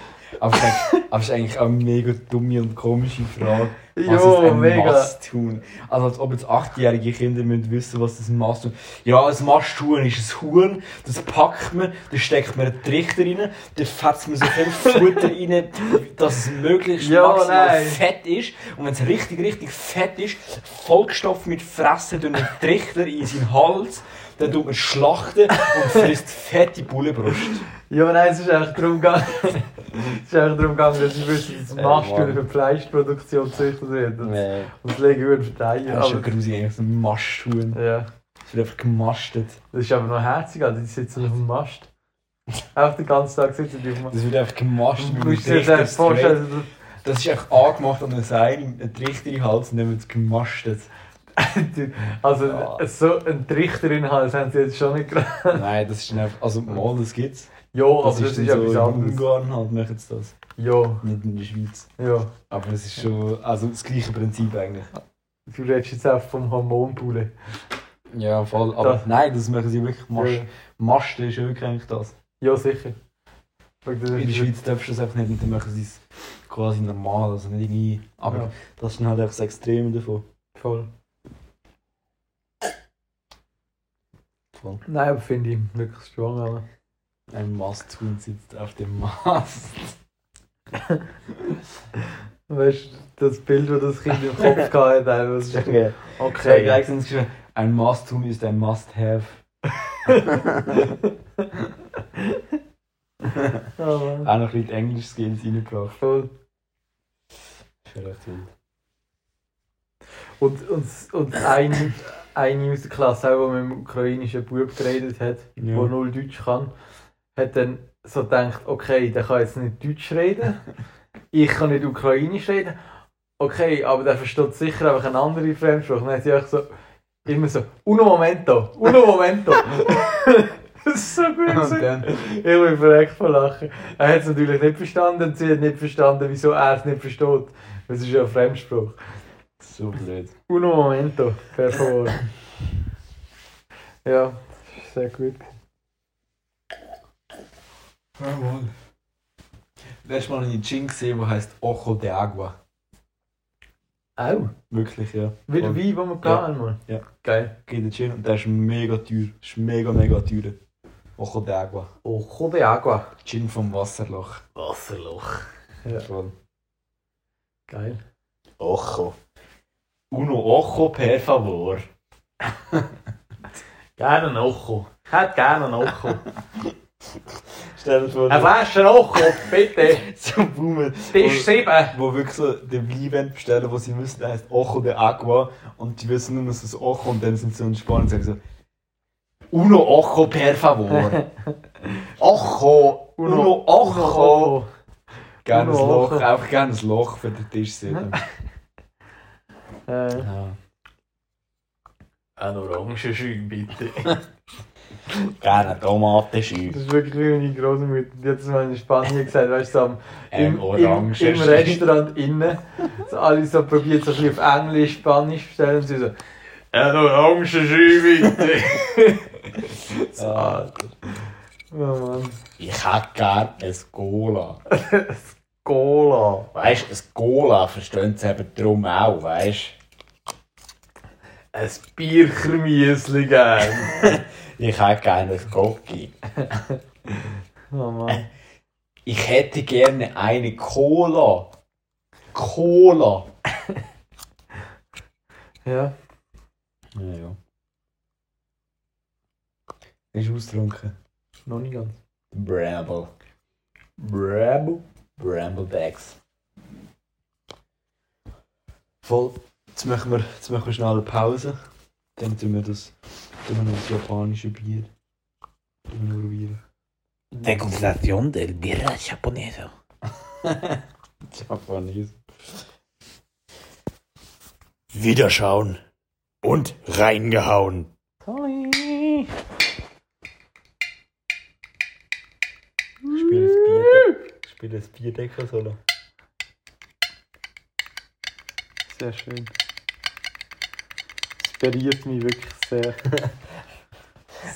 Aber es ist eigentlich- aber es ist eigentlich auch eine mega dumme und komische Frage. Was Jo, ist ein mega. Masthuhn? Also als ob jetzt achtjährige Kinder müssen wissen, was das Masthuhn Ja, ein Masthuhn ist ein Huhn, das packt man, da steckt man einen Trichter rein, da fetzt man so viel (laughs) Futter rein, dass es möglichst Ja, maximal nein. fett ist. Und wenn es richtig, richtig fett ist, Vollstoff mit Fressen durch einen Trichter in seinen Hals, dann tut man schlachten und frisst fette Bullenbrust. Ja, nein, es ist eigentlich darum gegangen, es ist eigentlich darum gegangen, dass ich wüsste, dass Äh, Mann. für Fleischproduktion gezüchtet werden. Nee. Und das legen wir verteilen. Das ist schon eigentlich so ein Masthuhn. ja, Es wird einfach gemastet. das ist aber noch herzig, also die sitzen auf dem Mast. Auch den ganzen Tag sitzen die auf dem Mast. Das wird einfach gemastet Du musst dir das einfach vorstellen, Das ist einfach angemacht an einem Seil, ein Trichter in den Hals und dann wird es gemastet. (laughs) also Ja. so ein Trichter in den Hals haben sie jetzt schon nicht gerade. Nein, das ist einfach, also mal, das gibt's. Ja, aber das, ist, dann etwas in anderes. Ungarn halt machen sie das. Ja, Nicht in der Schweiz. ja. Aber es ist schon, also das gleiche Prinzip eigentlich. Du redest jetzt auch vom Hormonpullen. Ja, voll. Aber Das- nein, das machen sie wirklich. Mas Ja, Masten ist wirklich eigentlich das. ja, sicher. In der ist- Schweiz darfst du das einfach nicht und dann machen sie es quasi normal, also nicht irgendwie. Aber Ja, das ist dann halt einfach das Extreme davon. voll. Voll. Nein, aber finde ich wirklich aber. Ein Masthuhn sitzt auf dem Mast. (laughs) Weißt du, das Bild, das das Kind im Kopf hatte, das ist (laughs) Okay. okay. Gleich sind geschrieben, ein Masthuhn ist ein Must-Have. Oh. (laughs) Auch noch ein bisschen Englisch-Skills reingebracht. Voll. Recht wild. Und, und, und eine, eine aus der Klasse, auch, die mit dem ukrainischen Bub geredet hat, der Ja. null Deutsch kann, hat dann so gedacht, okay, der kann jetzt nicht Deutsch reden, (laughs) ich kann nicht Ukrainisch reden, okay, aber der versteht sicher einfach eine andere Fremdsprache. Dann hat sie auch so, immer so, uno momento, uno momento. das (laughs) ist so gut Und gewesen. dann, Ich bin verreckt von Lachen. Er hat es natürlich nicht verstanden und sie hat nicht verstanden, wieso er es nicht versteht. Das ist ja ein Fremdspruch. so blöd. Uno momento, per favor. (laughs) ja, sehr gut. Jawohl. Letztes Mal einen Gin gesehen, der heisst Ojo de Agua. Auch? Wirklich, ja. Wie der. Wein, den wir Ja. hatten, Mann. Ja. Geil. Geht der Gin und der ist mega teuer. Ist mega, mega teuer. Ojo de Agua. Ojo de agua. Gin vom Wasserloch. Wasserloch. Ja, Voll. geil. Ojo. Uno Ojo per favor. (laughs) Gerne ein Ojo. Ich hätte gerne ein Ojo. (laughs) (laughs) Stell dir vor, Eine Flasche Rocho, bitte. (laughs) so Boomen. Tisch 7. wo wirklich so den Wein bestellen wo sie müssen, der heißt Ojo de Agua und die wissen nur, dass es Ojo und dann sind sie so entspannt und sagen so Uno Ojo per favor. (laughs) Ojo, Uno Ojo. Gerne ein Uno Loch, einfach gerne ein Loch für den Tisch sitzen. Äh, ja. ein Orangenschein, bitte. Gerne Tomatenschü. Das ist wirklich wie meine Großmutter. Die hat das mal in Spanien gesagt, weißt du, so am- (laughs) Ein im, im, im Restaurant innen. So alle so probiert, so ein bisschen auf Englisch, Spanisch bestellen und sie so, ein Orangenschein, bitte. (laughs) so, Alter. Oh Mann. Ich hätte gerne ein Cola. (laughs) Cola. Weißt du, ein Cola verstehen sie eben drum auch, weißt Ein Bierchermiesli gern. Ich hätte gerne ein Gocki. (laughs) Oh Mann. Ich hätte gerne eine Cola. Cola. (laughs) Ja. Ja, ja. Ist austrunken. Noch nicht ganz. Bramble. Bramble? Bramblebacks. Voll. Jetzt machen wir, jetzt machen wir schnell eine Pause. Dann tun wir das, tun wir noch das japanische Bier. Noch probieren. Degustación del birra japonesa. (laughs) Japanes. Wiederschauen und reingehauen. Sorry. Ich spiele das Bier. Ich spiele das Bierdeckel solo. Sehr schön. Es berührt mich wirklich sehr. (laughs)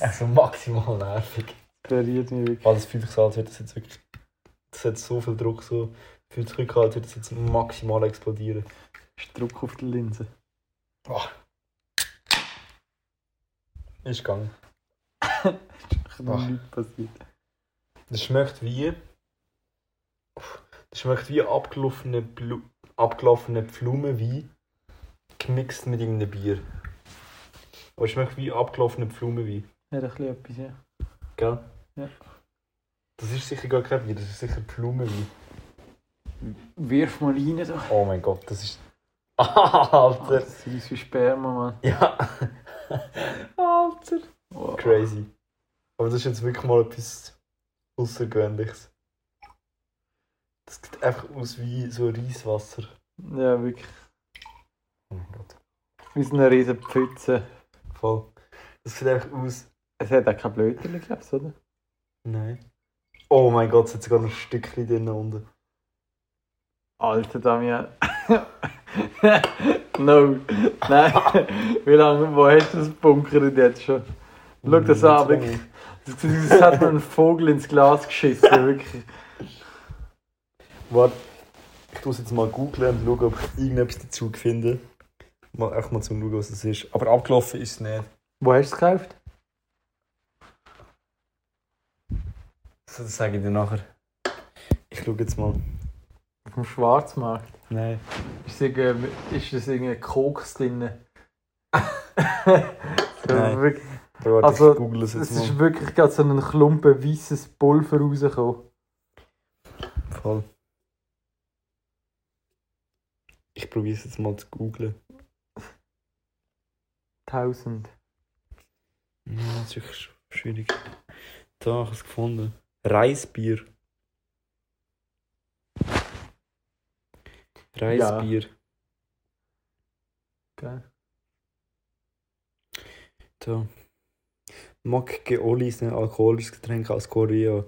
Also maximal nervig. Es berührt mich wirklich. Weil es fühlt sich so, als würde das jetzt wirklich. Das hat so viel Druck, so. Fühlt sich an, als würde das jetzt maximal explodieren. Ist Druck auf der Linse. Ist gegangen. Kann Ach. nichts passiert. Das schmeckt wie. Das schmeckt wie abgelaufene, Blu abgelaufene Pflaumenwein gemixt mit irgendeinem Bier. Aber es schmeckt wie abgelaufene Pflaumenwein. Hat ein bisschen etwas, ja. Gell? Ja. Das ist sicher gar kein Bier, das ist sicher Pflaumenwein. Wirf mal rein da. Oh mein Gott, das ist. (laughs) Alter! Das ist wie Sperma, Mann. Ja! (laughs) Alter! Wow. Crazy. Aber das ist jetzt wirklich mal etwas Außergewöhnliches. Das sieht einfach aus wie so Reiswasser. Ja, wirklich. Oh mein Gott. Wie so eine riesen Pfütze. Voll. Das sieht einfach aus. Es hat auch kein Blöterchen, glaubst du, oder? Nein. Oh mein Gott, es hat sogar noch ein Stückchen drin unten. Alter Damian. (laughs) no. Nein. Wie lange, wo hast du das bunkert jetzt schon? Schau das an, wirklich. Das als hat man einen Vogel ins Glas geschissen, wirklich. Warte, ich muss jetzt mal googlen und schauen, ob ich irgendetwas dazu finde. Mal, einfach mal zum schauen, was es ist. Aber abgelaufen ist es nicht. Wo hast du es gekauft? So, das sage ich dir nachher. Ich schaue jetzt mal. Auf dem Schwarzmarkt. Nein. Ist, ist das irgendwie Koks drin? (laughs) so, Nein. wirklich, warte, Also, ich google es es jetzt ist mal. wirklich gerade so ein Klumpen weißes Pulver rausgekommen. Voll. Ich probiere es jetzt mal zu googlen. 1000. Ja, das ist wirklich sch- schwierig. Da habe ich es gefunden. Reisbier. Reisbier. Gell? Da. Makgeolli ist ein alkoholisches Getränk aus Korea.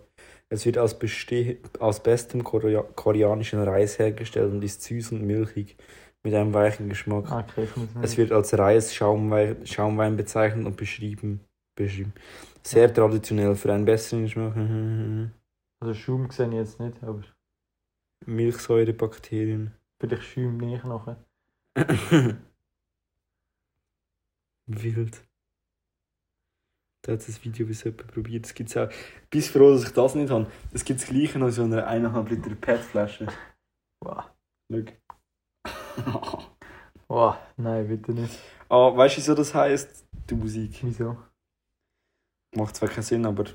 Es wird aus, beste aus bestem Korea koreanischen Reis hergestellt und ist süß und milchig mit einem weichen Geschmack. Ah, okay, Es wird als Reis-Schaumwein Schaumwein bezeichnet und beschrieben. beschrieben. Sehr traditionell für einen besseren Geschmack. (laughs) Also Schaum sehe ich jetzt nicht, aber Milchsäurebakterien. vielleicht schäume ich nachher. (laughs) Wild. Da hat das Video bis jemand probiert. Das gibt's auch. Bis froh, dass ich das nicht habe. Das gibt es gleich noch in so einer 1,5 Liter PET-Flasche. Wow. Schau. (laughs) Wow, nein, bitte nicht. ah, weißt du, wieso das heisst? Die Musik. Wieso? Macht zwar keinen Sinn, aber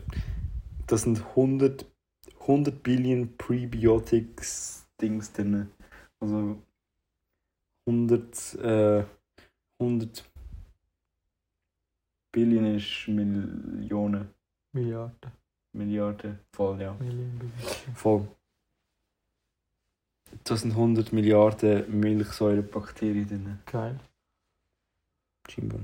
das sind 100 100 Billion Prebiotics Dings drin. Also 100, äh, 100 Billion ist Millionen, Milliarden. Milliarden, voll, ja. Millionen. Voll. Da sind 100 Milliarden Milchsäurebakterien drin. Geil. Scheinbar.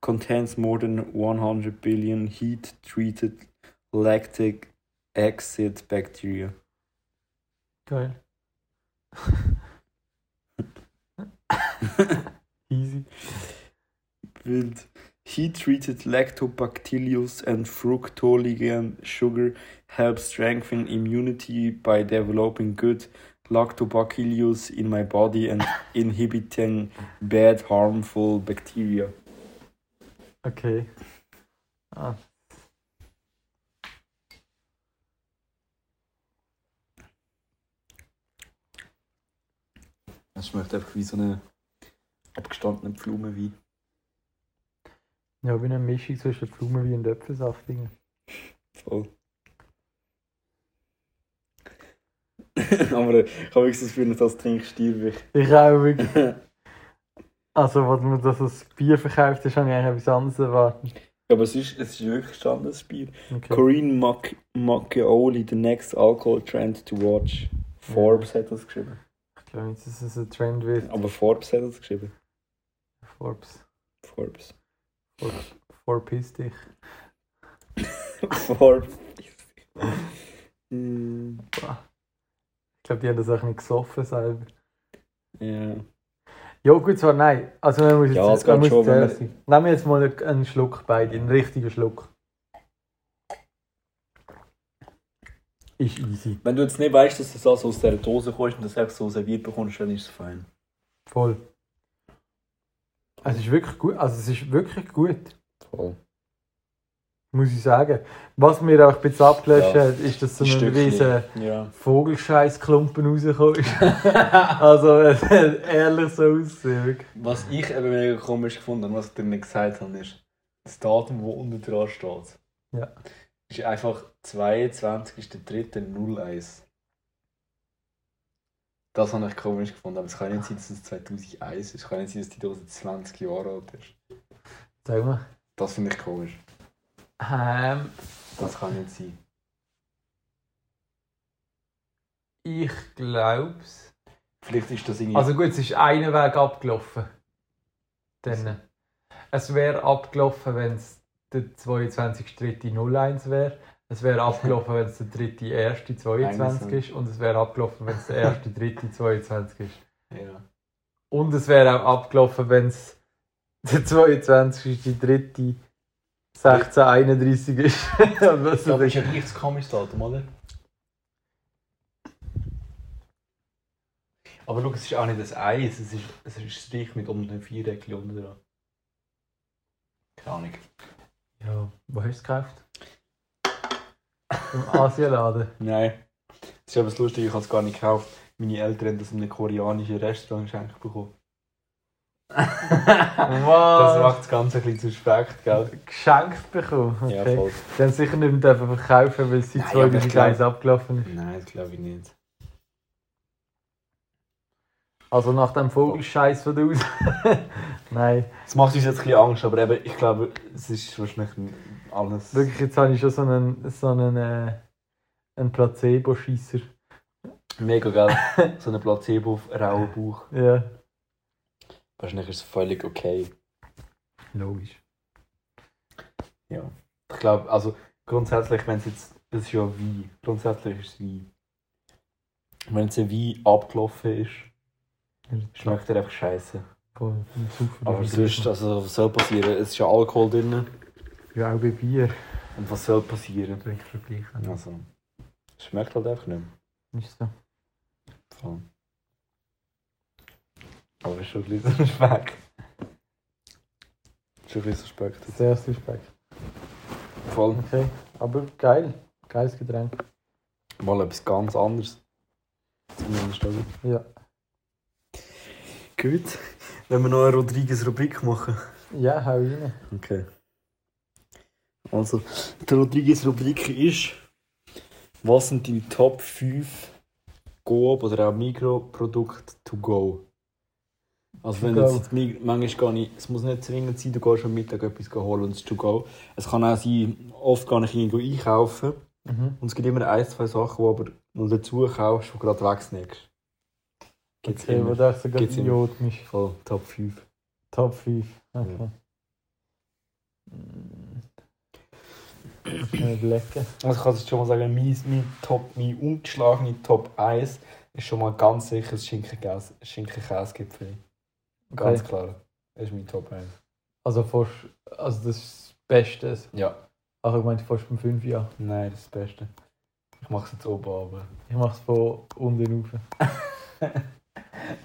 Contains more than 100 billion heat-treated lactic acid bacteria. Geil. (laughs) Easy. Wild. Heat-treated lactobacillus and fructoligan sugar help strengthen immunity by developing good lactobacillus in my body and inhibiting bad harmful bacteria. Okay. Ah. Es schmeckt einfach wie so eine abgestandene Pflumenwein. Ja, wie eine Mischung zwischen Blumenwein und Apfelsaft. irgendwie. Voll. (laughs) Aber ich habe wirklich das Gefühl, das trinkst du ich. Ich auch wirklich. (laughs) Also, was man das als Bier verkauft, ist habe ich eigentlich etwas anderes erwartet. Ja, aber es ist, es ist wirklich Standesbier. Okay. Corinne Mac Macchioli, the next alcohol trend to watch. Forbes hat das geschrieben. Ich glaube nicht, dass es ein Trend wird. Aber Forbes hat das geschrieben. Forbes. Forbes. Forbes. Verpiss dich. (laughs) Forbes. Hm, Ich glaube, die haben das auch nicht gesoffen selber. ja. Ja, gut, zwar nein. Also, man muss jetzt, Ja, es man muss schon, jetzt sein. Nehmen wir jetzt mal einen Schluck beide, einen richtigen Schluck. Ist easy. Wenn du jetzt nicht weißt, dass das also aus dieser Dose kommt und das einfach so serviert bekommst, dann ist es fein. Voll. Es ist wirklich gut. Also, es ist wirklich gut. Voll. Muss ich sagen. Was mir auch ein bisschen abgelöscht Ja. hat, ist, dass so ein riesen Ja. Vogelscheißklumpen rausgekommen ist. (laughs) also, es hat ehrlich so aussehen. Was ich eben mega komisch gefunden habe, was ich dir nicht gesagt habe, ist, das Datum, das unten dran steht, Ja. ist einfach 22.03.01. Das habe ich komisch gefunden, aber es kann nicht sein, dass es 2001 ist. Es kann nicht sein, dass die Dose 20 Jahre alt ist. Sag mal. Das finde ich komisch. Ähm, Das kann nicht sein. ich glaub's. Vielleicht ist das irgendwie... Also gut, es ist einen Weg abgelaufen. Dann. Es wäre abgelaufen, wenn es der 22.3.01 wäre. Es wäre abgelaufen, wenn es der 3.1.22 ist. Und es wäre abgelaufen, wenn es der 1.3.22 ist. ja. Und es wäre auch abgelaufen, wenn es der 22.3.1631 ist. Und was Ja, aber ist (laughs) ist ja gleich das Datum, oder? Aber schau, es ist auch nicht das Eis, es ist, es ist ein Strich mit um den Viereckchen unten dran. Keine Ahnung. ja, wo hast du es gekauft? Im Asialaden. Nein. Das ist aber das Lustige, ich habe es gar nicht gekauft. Meine Eltern haben das in einem koreanischen Restaurant geschenkt bekommen. (laughs) Das macht das Ganze ein bisschen suspekt, gell? Geschenkt bekommen. Okay. Ja, voll. Die haben sicher nicht mehr verkaufen, weil es seit Nein, aber ich 2001 abgelaufen ist. Nein, das glaube ich nicht. Also nach dem Vogelscheiß von aus. (laughs) Nein, Es macht uns jetzt ein bisschen Angst, aber eben, ich glaube, es ist wahrscheinlich alles. wirklich, jetzt habe ich schon so einen, so einen, äh, einen Placebo-Scheisser. Mega geil. (laughs) so ein Placebo auf rauen Bauch. Ja, Wahrscheinlich ist es völlig okay. logisch. Ja. Ich glaube, also grundsätzlich, wenn es jetzt. Das ist ja Wein. Grundsätzlich ist es Wein. Wenn jetzt ein Wein abgelaufen ist, schmeckt er einfach scheiße. Voll. Aber sonst, also was soll passieren? Es ist ja Alkohol drin. Ja, auch bei Bier. Und was soll passieren? Trink vergleichen. Also, schmeckt halt einfach nicht mehr. Ist so. Voll. Aber es ist schon ein bisschen (laughs) Speck. Schon ein bisschen suspekt. Sehr suspekt. Voll. Okay, aber geil. Geiles Getränk. Mal etwas ganz anderes. Zumindest, oder? Ja. Gut. Wenn wir noch eine Rodriguez-Rubrik machen. Ja, hau rein. Okay. Also, die Rodriguez-Rubrik ist Was sind deine Top 5 Coop oder auch Mikroprodukte to go? Also wenn go. jetzt manchmal gar nicht, es muss nicht zwingend sein, du gehst am Mittag etwas holen und es to go. Es kann auch sein, oft gar nicht irgendwo einkaufen Mhm. und es gibt immer ein, zwei Sachen, die aber noch dazu kaufst, die du gerade wegsnackst. Gibt's Okay, immer. du sogar Gibt's immer. Idiot bist. Voll, Top 5. Top 5. Okay. Ja. Mm. Muss ich mir überlegen. Also ich kann jetzt schon mal sagen, mein, mein, Top, mein ungeschlagene Top 1 ist schon mal ganz sicher das Schinkenkäse- Schinken-Käse-Gipfel. Ganz Okay. klar. Das ist mein Top 1. Also, fast, also das ist das Beste. Ja. Ach, ich meinte fast beim 5 Jahr. Nein, das ist das Beste. Ich mache es jetzt oben, aber... Ich mache es von unten rauf. (laughs)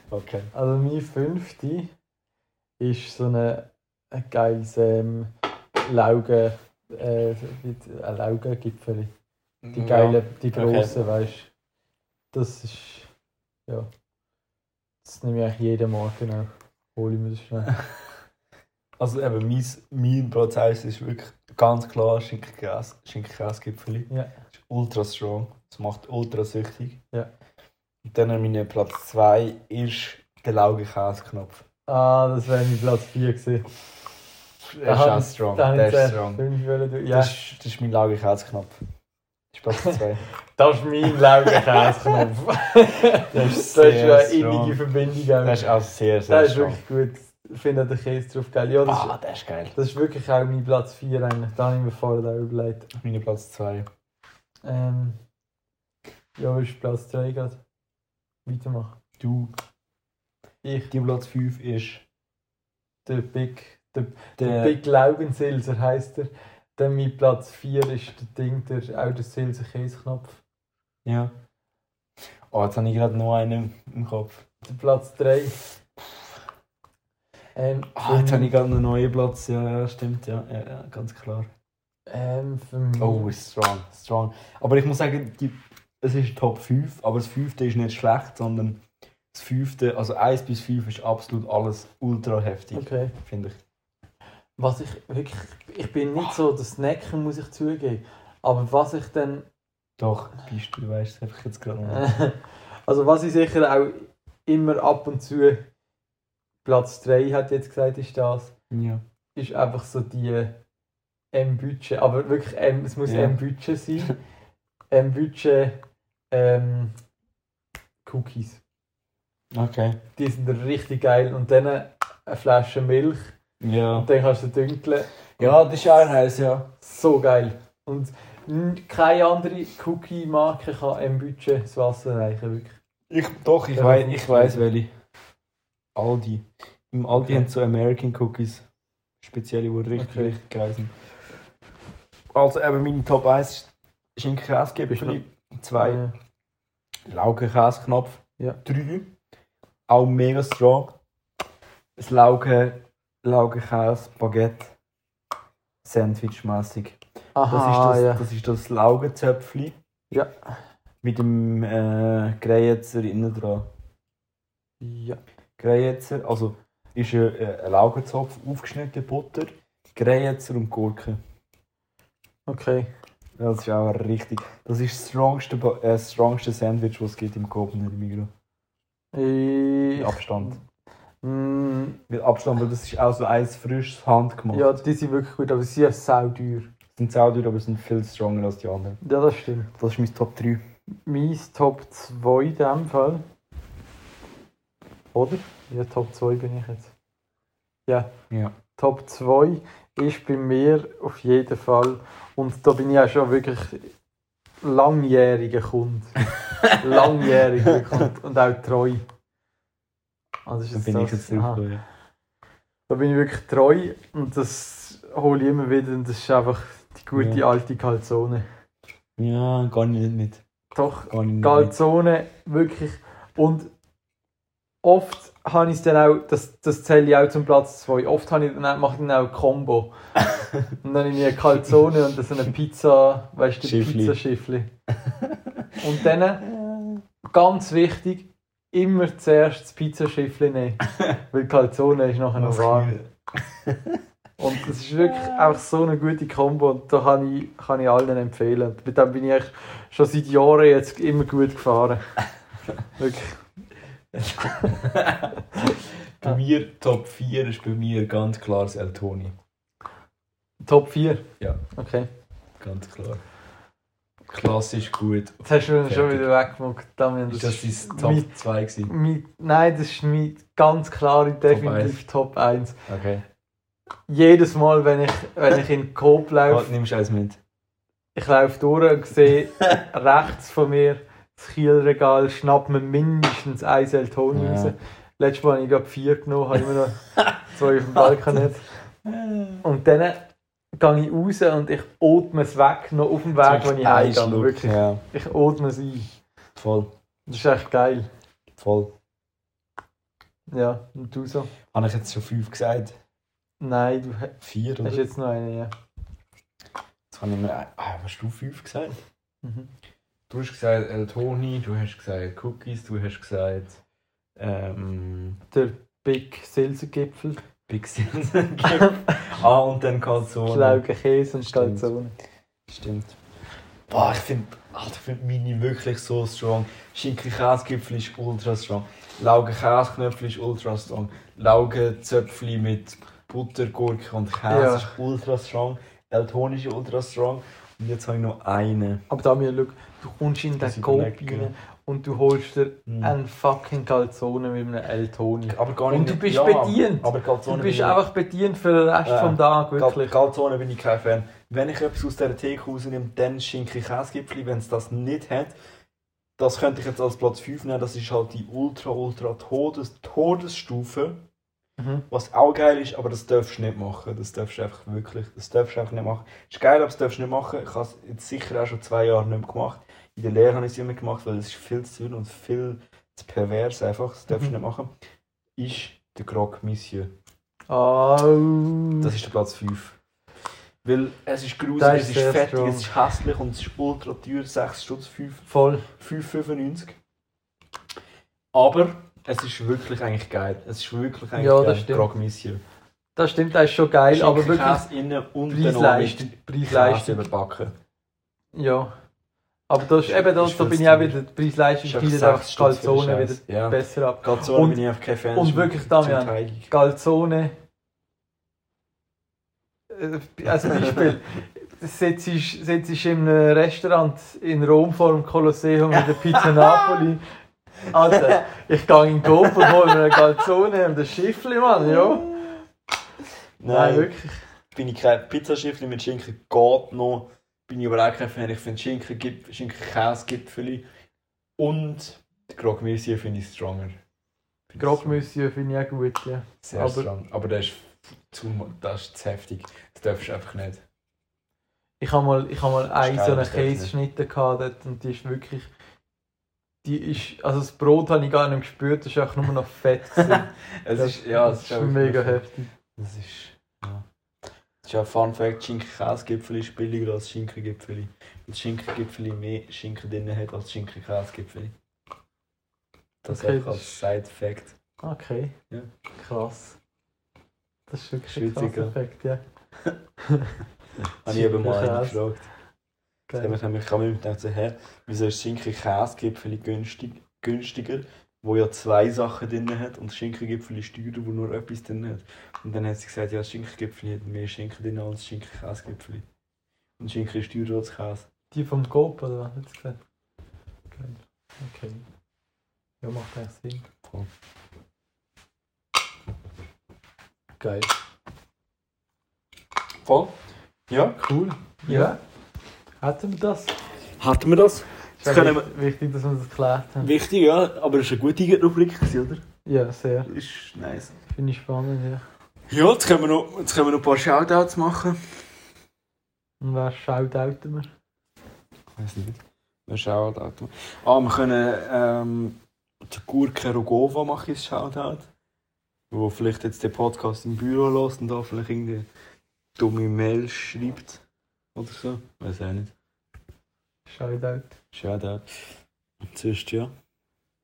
Okay. Also mein fünfte ist so eine, ein geiles ähm, Laugen, äh, wie- ein Laugengipfel. Die geilen, die okay. grossen, weißt du. Das ist, ja. Das nehme ich eigentlich jeden Morgen auch. Hole ich mir das schnell. (laughs) Also eben, mein, mein 1 ist wirklich ganz klar Schinkenkäse- Schinkenkäse-Gipfel. Ja. Ist ultra strong. Das macht ultra süchtig. Ja. Und dann mein Platz 2 ist der Laugenkäseknopf. Ah, das wäre mein Platz 4 gewesen. Der ist auch strong. Der ist strong. Ja, Das, ist, das ist mein Laugenkäseknopf. Das ist Platz 2. das ist mein Laugenkäseknopf. Das das ist ist sehr ja eine strong. innige Verbindung. Das ist auch sehr, sehr Das ist wirklich gut. Ich finde den Käse drauf geil. Ja, das, Ah, ist, das ist geil. das ist wirklich auch mein Platz 4 eigentlich. Da habe ich mir vorher überlegt. Mein Platz 2. Ähm, ja, ist Platz 3 gerade. Weitermachen. Du, Ich, dein Platz 5 ist der Big, der, der. Big Laugensilser heisst er. Dann mein Platz 4 ist der Ding, der auch der Silser Käseknopf. Ja. Oh, jetzt habe ich gerade noch einen im Kopf. Der Platz 3. Ähm, Ah, jetzt habe ich gerade einen neuen Platz. Ja, ja, stimmt. Ja, ja, ja ganz klar. ähm, für mich. Oh, ist strong. strong. Aber ich muss sagen, die, es ist Top 5, aber das fünfte ist nicht schlecht, sondern das fünfte, also 1 bis 5 ist absolut alles ultra heftig, Okay. finde ich. Was ich wirklich. Ich bin nicht so der Snacker, muss ich zugeben. Aber was ich dann. Doch, bist du, du weißt es einfach jetzt gerade nicht. (laughs) Also was ich sicher auch immer ab und zu Platz 3 hat jetzt gesagt, ist das, Ja. ist einfach so die M-Budget, aber wirklich M, es muss Ja. M-Budget sein. (laughs) M-Budget ähm, Cookies. Okay. Die sind richtig geil und dann eine Flasche Milch Ja. und dann kannst du dünkeln. Ja, das ist auch heiß, ja. So geil. Und keine andere Cookie-Marke kann M-Budget das Wasser erreichen, wirklich. Ich, doch, ich Ja, weiß, ich weiß welche. Aldi. Im Aldi Okay. haben so American Cookies. Spezielle, die richtig, Okay. richtig geil sind. Also eben meine Top 1 ist Schinkenkäse-Gipfel. 2 Äh, Laugenkäseknopf. Ja. 3 auch mega strong. Das Laugen, Laugenkäse, Baguette. Sandwich-mäßig. Das, ist das, ja. das ist das Laugenzöpfli. Ja. Mit dem äh, Grejetzer innen dran. ja. Grejetzer, also ist ein, äh, ein Laugenzopf, aufgeschnittene Butter, Grejetzer und Gurke. Okay. Das ist auch richtig. Das ist das strongste, äh, das strongste Sandwich, das es gibt im im Migros. Ich, Mit Abstand. Mm, Mit Abstand, weil das ist auch so eins frisches handgemacht. ja, die sind wirklich gut, aber sie sind saudeuer. sind saudur, aber sind viel stronger als die anderen. Ja, das stimmt. Das ist mein Top 3. Mein Top 2 in dem Fall. Oder? Ja, Top 2 bin ich jetzt. Ja. Ja. Top 2 ist bei mir auf jeden Fall, und da bin ich auch schon wirklich langjähriger Kunde. (laughs) langjähriger Kunde und auch treu. Also ist Da jetzt bin ich das- jetzt aha. drauf. Ja. Da bin ich wirklich treu und das hole ich immer wieder und das ist einfach die gute Ja. alte Calzone. ja, gar nicht mit. Doch, Gar nicht mit. Calzone, wirklich. Und oft habe ich es dann auch, das, das zähle ich auch zum Platz 2, oft habe ich dann auch, mache ich dann auch ein Combo. (laughs) und dann ich eine Calzone und dann so eine Pizza, weißt du, Schiffli. Pizzaschiffli. Und dann, (laughs) ganz wichtig, immer zuerst das Pizzaschiffli nehmen. (laughs) Weil Calzone ist nachher noch warm. Und das ist wirklich einfach so eine gute Kombo und da kann ich, kann ich allen empfehlen. Und mit dem bin ich schon seit Jahren jetzt immer gut gefahren. (laughs) Wirklich. (laughs) Bei mir, Top 4 ist bei mir ganz klar das El Toni. Top 4? Ja. Okay. Ganz klar. Klassisch gut. Jetzt hast du ihn schon wieder weggemacht, Damian. Ist Das das dein Top mein- 2 gewesen? mein, Nein, das ist mein ganz klare, definitiv Top 1. Okay. Jedes Mal, wenn ich, wenn ich in den Coop laufe, Halt, nimmst du eins mit. ich laufe durch und sehe (laughs) rechts von mir das Kielregal, schnapp mir mindestens ein Seltoni Ja. raus. Letztes Mal habe ich gerade vier genommen, habe immer noch (laughs) zwei auf dem Balkon. Und dann gehe ich raus und ich atme es weg, noch auf dem Weg, wenn ich heimgehe. Wirklich. Ja, Ich atme es ein. voll. Das ist echt geil. Voll. Ja, und du so? Habe ich jetzt schon 5 gesagt? Nein, du 4 oder? hast jetzt noch eine, ja. Jetzt habe ich mir. Ah, hast du 5 gesagt? Mhm. Du hast gesagt El Toni, du hast gesagt Cookies, du hast gesagt. Ähm. Der Big Silsergipfel, Sins. (laughs) ah, und dann Calzone. Schlaugenkäse und Stimmt. Calzone. Stimmt. Boah, ich finde ich find meine wirklich so strong. Schinken-Käsegipfel ist ultra strong. Laugen-Käseknöpfel ist ultra strong. Laugenzöpfli mit Butter, Gurke und Käse Ja. ist ultra strong. El Toni ist ultra strong. Und jetzt habe ich noch eine. Aber Damian, schau, du kommst in den Coop rein und du holst dir Hm. einen fucking Calzone mit einem El Toni. Aber gar Und nicht du bist ja, bedient. Aber Du Calzone bist bin ich- einfach bedient für den Rest Ja. vom Tag, Gal- wirklich. Calzone bin ich kein Fan. Wenn ich etwas aus dieser Theke rausnehme, dann schinke ich Käsegipfel. Wenn es das nicht hat, das könnte ich jetzt als Platz 5 nehmen. Das ist halt die ultra, ultra Todes Todesstufe. Mhm. Was auch geil ist, aber das darfst du nicht machen. Das darfst du einfach wirklich, das darfst du einfach nicht machen. Ist geil, aber das darfst du nicht machen. Ich habe es jetzt sicher auch schon zwei Jahre nicht mehr gemacht. In der Lehre habe ich es immer gemacht, weil es ist viel zu dünn und viel zu pervers einfach. Das darfst du Mhm. nicht machen. Ist der Grog Monsieur. Oh. Das ist der Platz 5. Weil es ist gruselig, ist es ist fettig, strong. es ist hässlich und es ist ultra teuer, 6 Stutz, 5, voll. 5,95. Aber es ist wirklich eigentlich geil. Es ist wirklich eigentlich Ja, das geil. Croque Monsieur. Das stimmt, das ist schon geil, aber wirklich Käse innen und Preis-Leistung. Preis-Leistung. Überbacken. Ja. Aber da, ist, eben, da, Ist da bin ich auch wieder, die Preis-Leistung für den Calzone wieder. Ja. besser ab. Calzone Und- bin ich einfach kein Fan. und wirklich, Damian, teigig. Calzone. Äh, Also Beispiel, (laughs) sitzt in einem Restaurant in Rom vor dem Kolosseum mit der Pizza (laughs) Napoli. Alter, ich gehe in und hole mir eine Calzone und ein Schiffli, Mann, ja. Nein, Nein, wirklich. bin ich kein Pizzaschiffli mit Schinken geht noch. Bin ich aber auch kein Fan. Ich finde Schinken, gibt- Schinken Käsegipfeli und der Croque Monsieur finde ich stronger. Finde ich Grog. Monsieur finde ich auch gut, ja. Sehr aber- strong. Aber das ist, zu, das ist zu heftig. Das darfst du einfach nicht. Ich habe mal, ich hab mal eine geil, so eine das darf ich nicht. Käseschnitte gehabt und die ist wirklich. Die ist, also das Brot habe ich gar nicht gespürt, das ist einfach nur noch fett. (laughs) Es Das- ist, ja, das ist mega heftig. Das ist, ja. Ja Fun Fact, Schinken Käsegipfeli ist billiger als Schinkengipfeli. Weil das Schinkengipfeli mehr Schinken drin hat als Schinken Käsegipfeli. Das Okay, einfach als Side Fact. Okay. Ja. Krass. Das ist wirklich ein krasser Effekt, ja. (laughs) Habe ich eben mal einen gefragt. Ich habe mich gedacht, so, hä, wieso ist Schinken Käsegipfeli günstig, günstiger, wo ja zwei Sachen drin hat und das Schinkengipfeli ist teurer, wo nur etwas drin hat. Und dann hat sie gesagt, ja, das Schinkengipfeli hat mehr Schinken drin als das Schinken Käsegipfeli. Und Schinken ist teurer als Käse. Die vom Coop, oder was hat sie gesagt? Geil. Okay. Ja, macht eigentlich Sinn. Voll. Geil. Voll? Ja. Cool. Ja. Hätten wir das? Hatten wir das? Ist Das können wichtig, wichtig, dass wir das geklärt haben. Wichtig, ja, aber es ist eine gute Rubrik, oder? Ja, sehr. Ist nice. Finde ich spannend, ja. Ja, jetzt können wir noch, jetzt können wir noch ein paar Shoutouts machen. Und wer schaut out wir? Ich weiß nicht. Wir Shoutout. Ah, wir können ähm, der Gurke Rogova machen als Shoutout. Wo vielleicht jetzt den Podcast im Büro lässt und da vielleicht irgendeine dumme Mail schreibt. Oder so. Weiß auch nicht. Shoutout. Shoutout. Und sonst ja.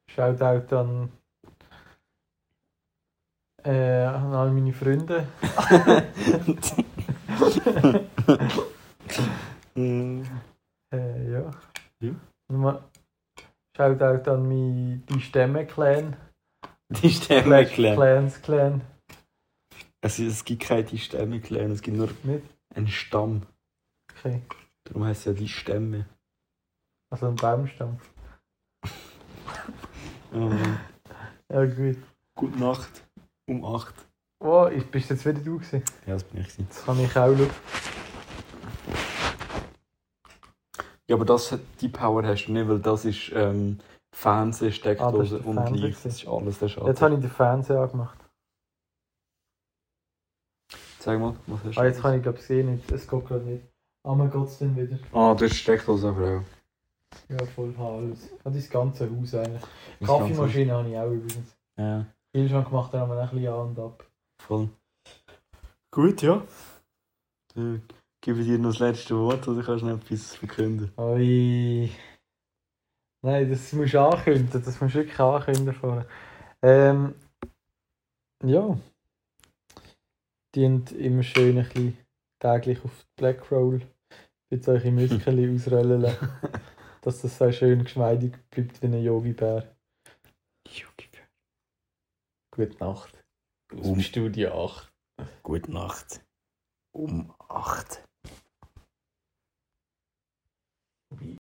Shoutout an, äh, an all meine Freunde. Mm. (laughs) Äh, ja. Ja. Nochmal Shoutout an mein die Stämme-Clan. Die Stämme klären. Clans Clan. Es, es gibt keine die Stämme klären, es gibt nur Nicht? einen Stamm. Okay. Darum heisst es ja die Stämme. Also ein Baumstamm. (laughs) Ähm, Ja gut. gute Nacht. Um 8. Oh, ich- bist du jetzt wieder du gewesen? Ja, das bin ich. gewesen. Das kann ich auch schauen. Ja, aber das, die Power hast du nicht, weil das ist ähm, Fernseh, Ah, das Steckdose ist der und Fernseher Licht. Das ist alles der Schaden. Jetzt habe ich den Fernseher angemacht. Sag mal, was hast du? Ah, jetzt kann ich glaube ich sehen nicht. Es geht gerade nicht. Ah, man geht es dann wieder. Ah, du hast die Steckdose aber auch. Ja, voll alles. Ja, das ganze Haus eigentlich. Das Kaffeemaschine habe ich auch übrigens. Ja, Viel schon gemacht, dann haben wir ein bisschen an und ab. voll. Gut, ja. Dann gebe ich dir noch das letzte Wort oder kannst du noch etwas verkünden? Oi. Nein, das musst du ankündigen. Das musst du wirklich ankündigen vorher. Ähm, ja. Die haben immer schön ein bisschen täglich auf die Black Roll jetzt eure Muskeln (laughs) ausrollen lassen. Dass das so schön geschmeidig bleibt wie ein Yogi-Bär. Gute Nacht. Aus dem Um- Studio 8. Gute Nacht. Um 8.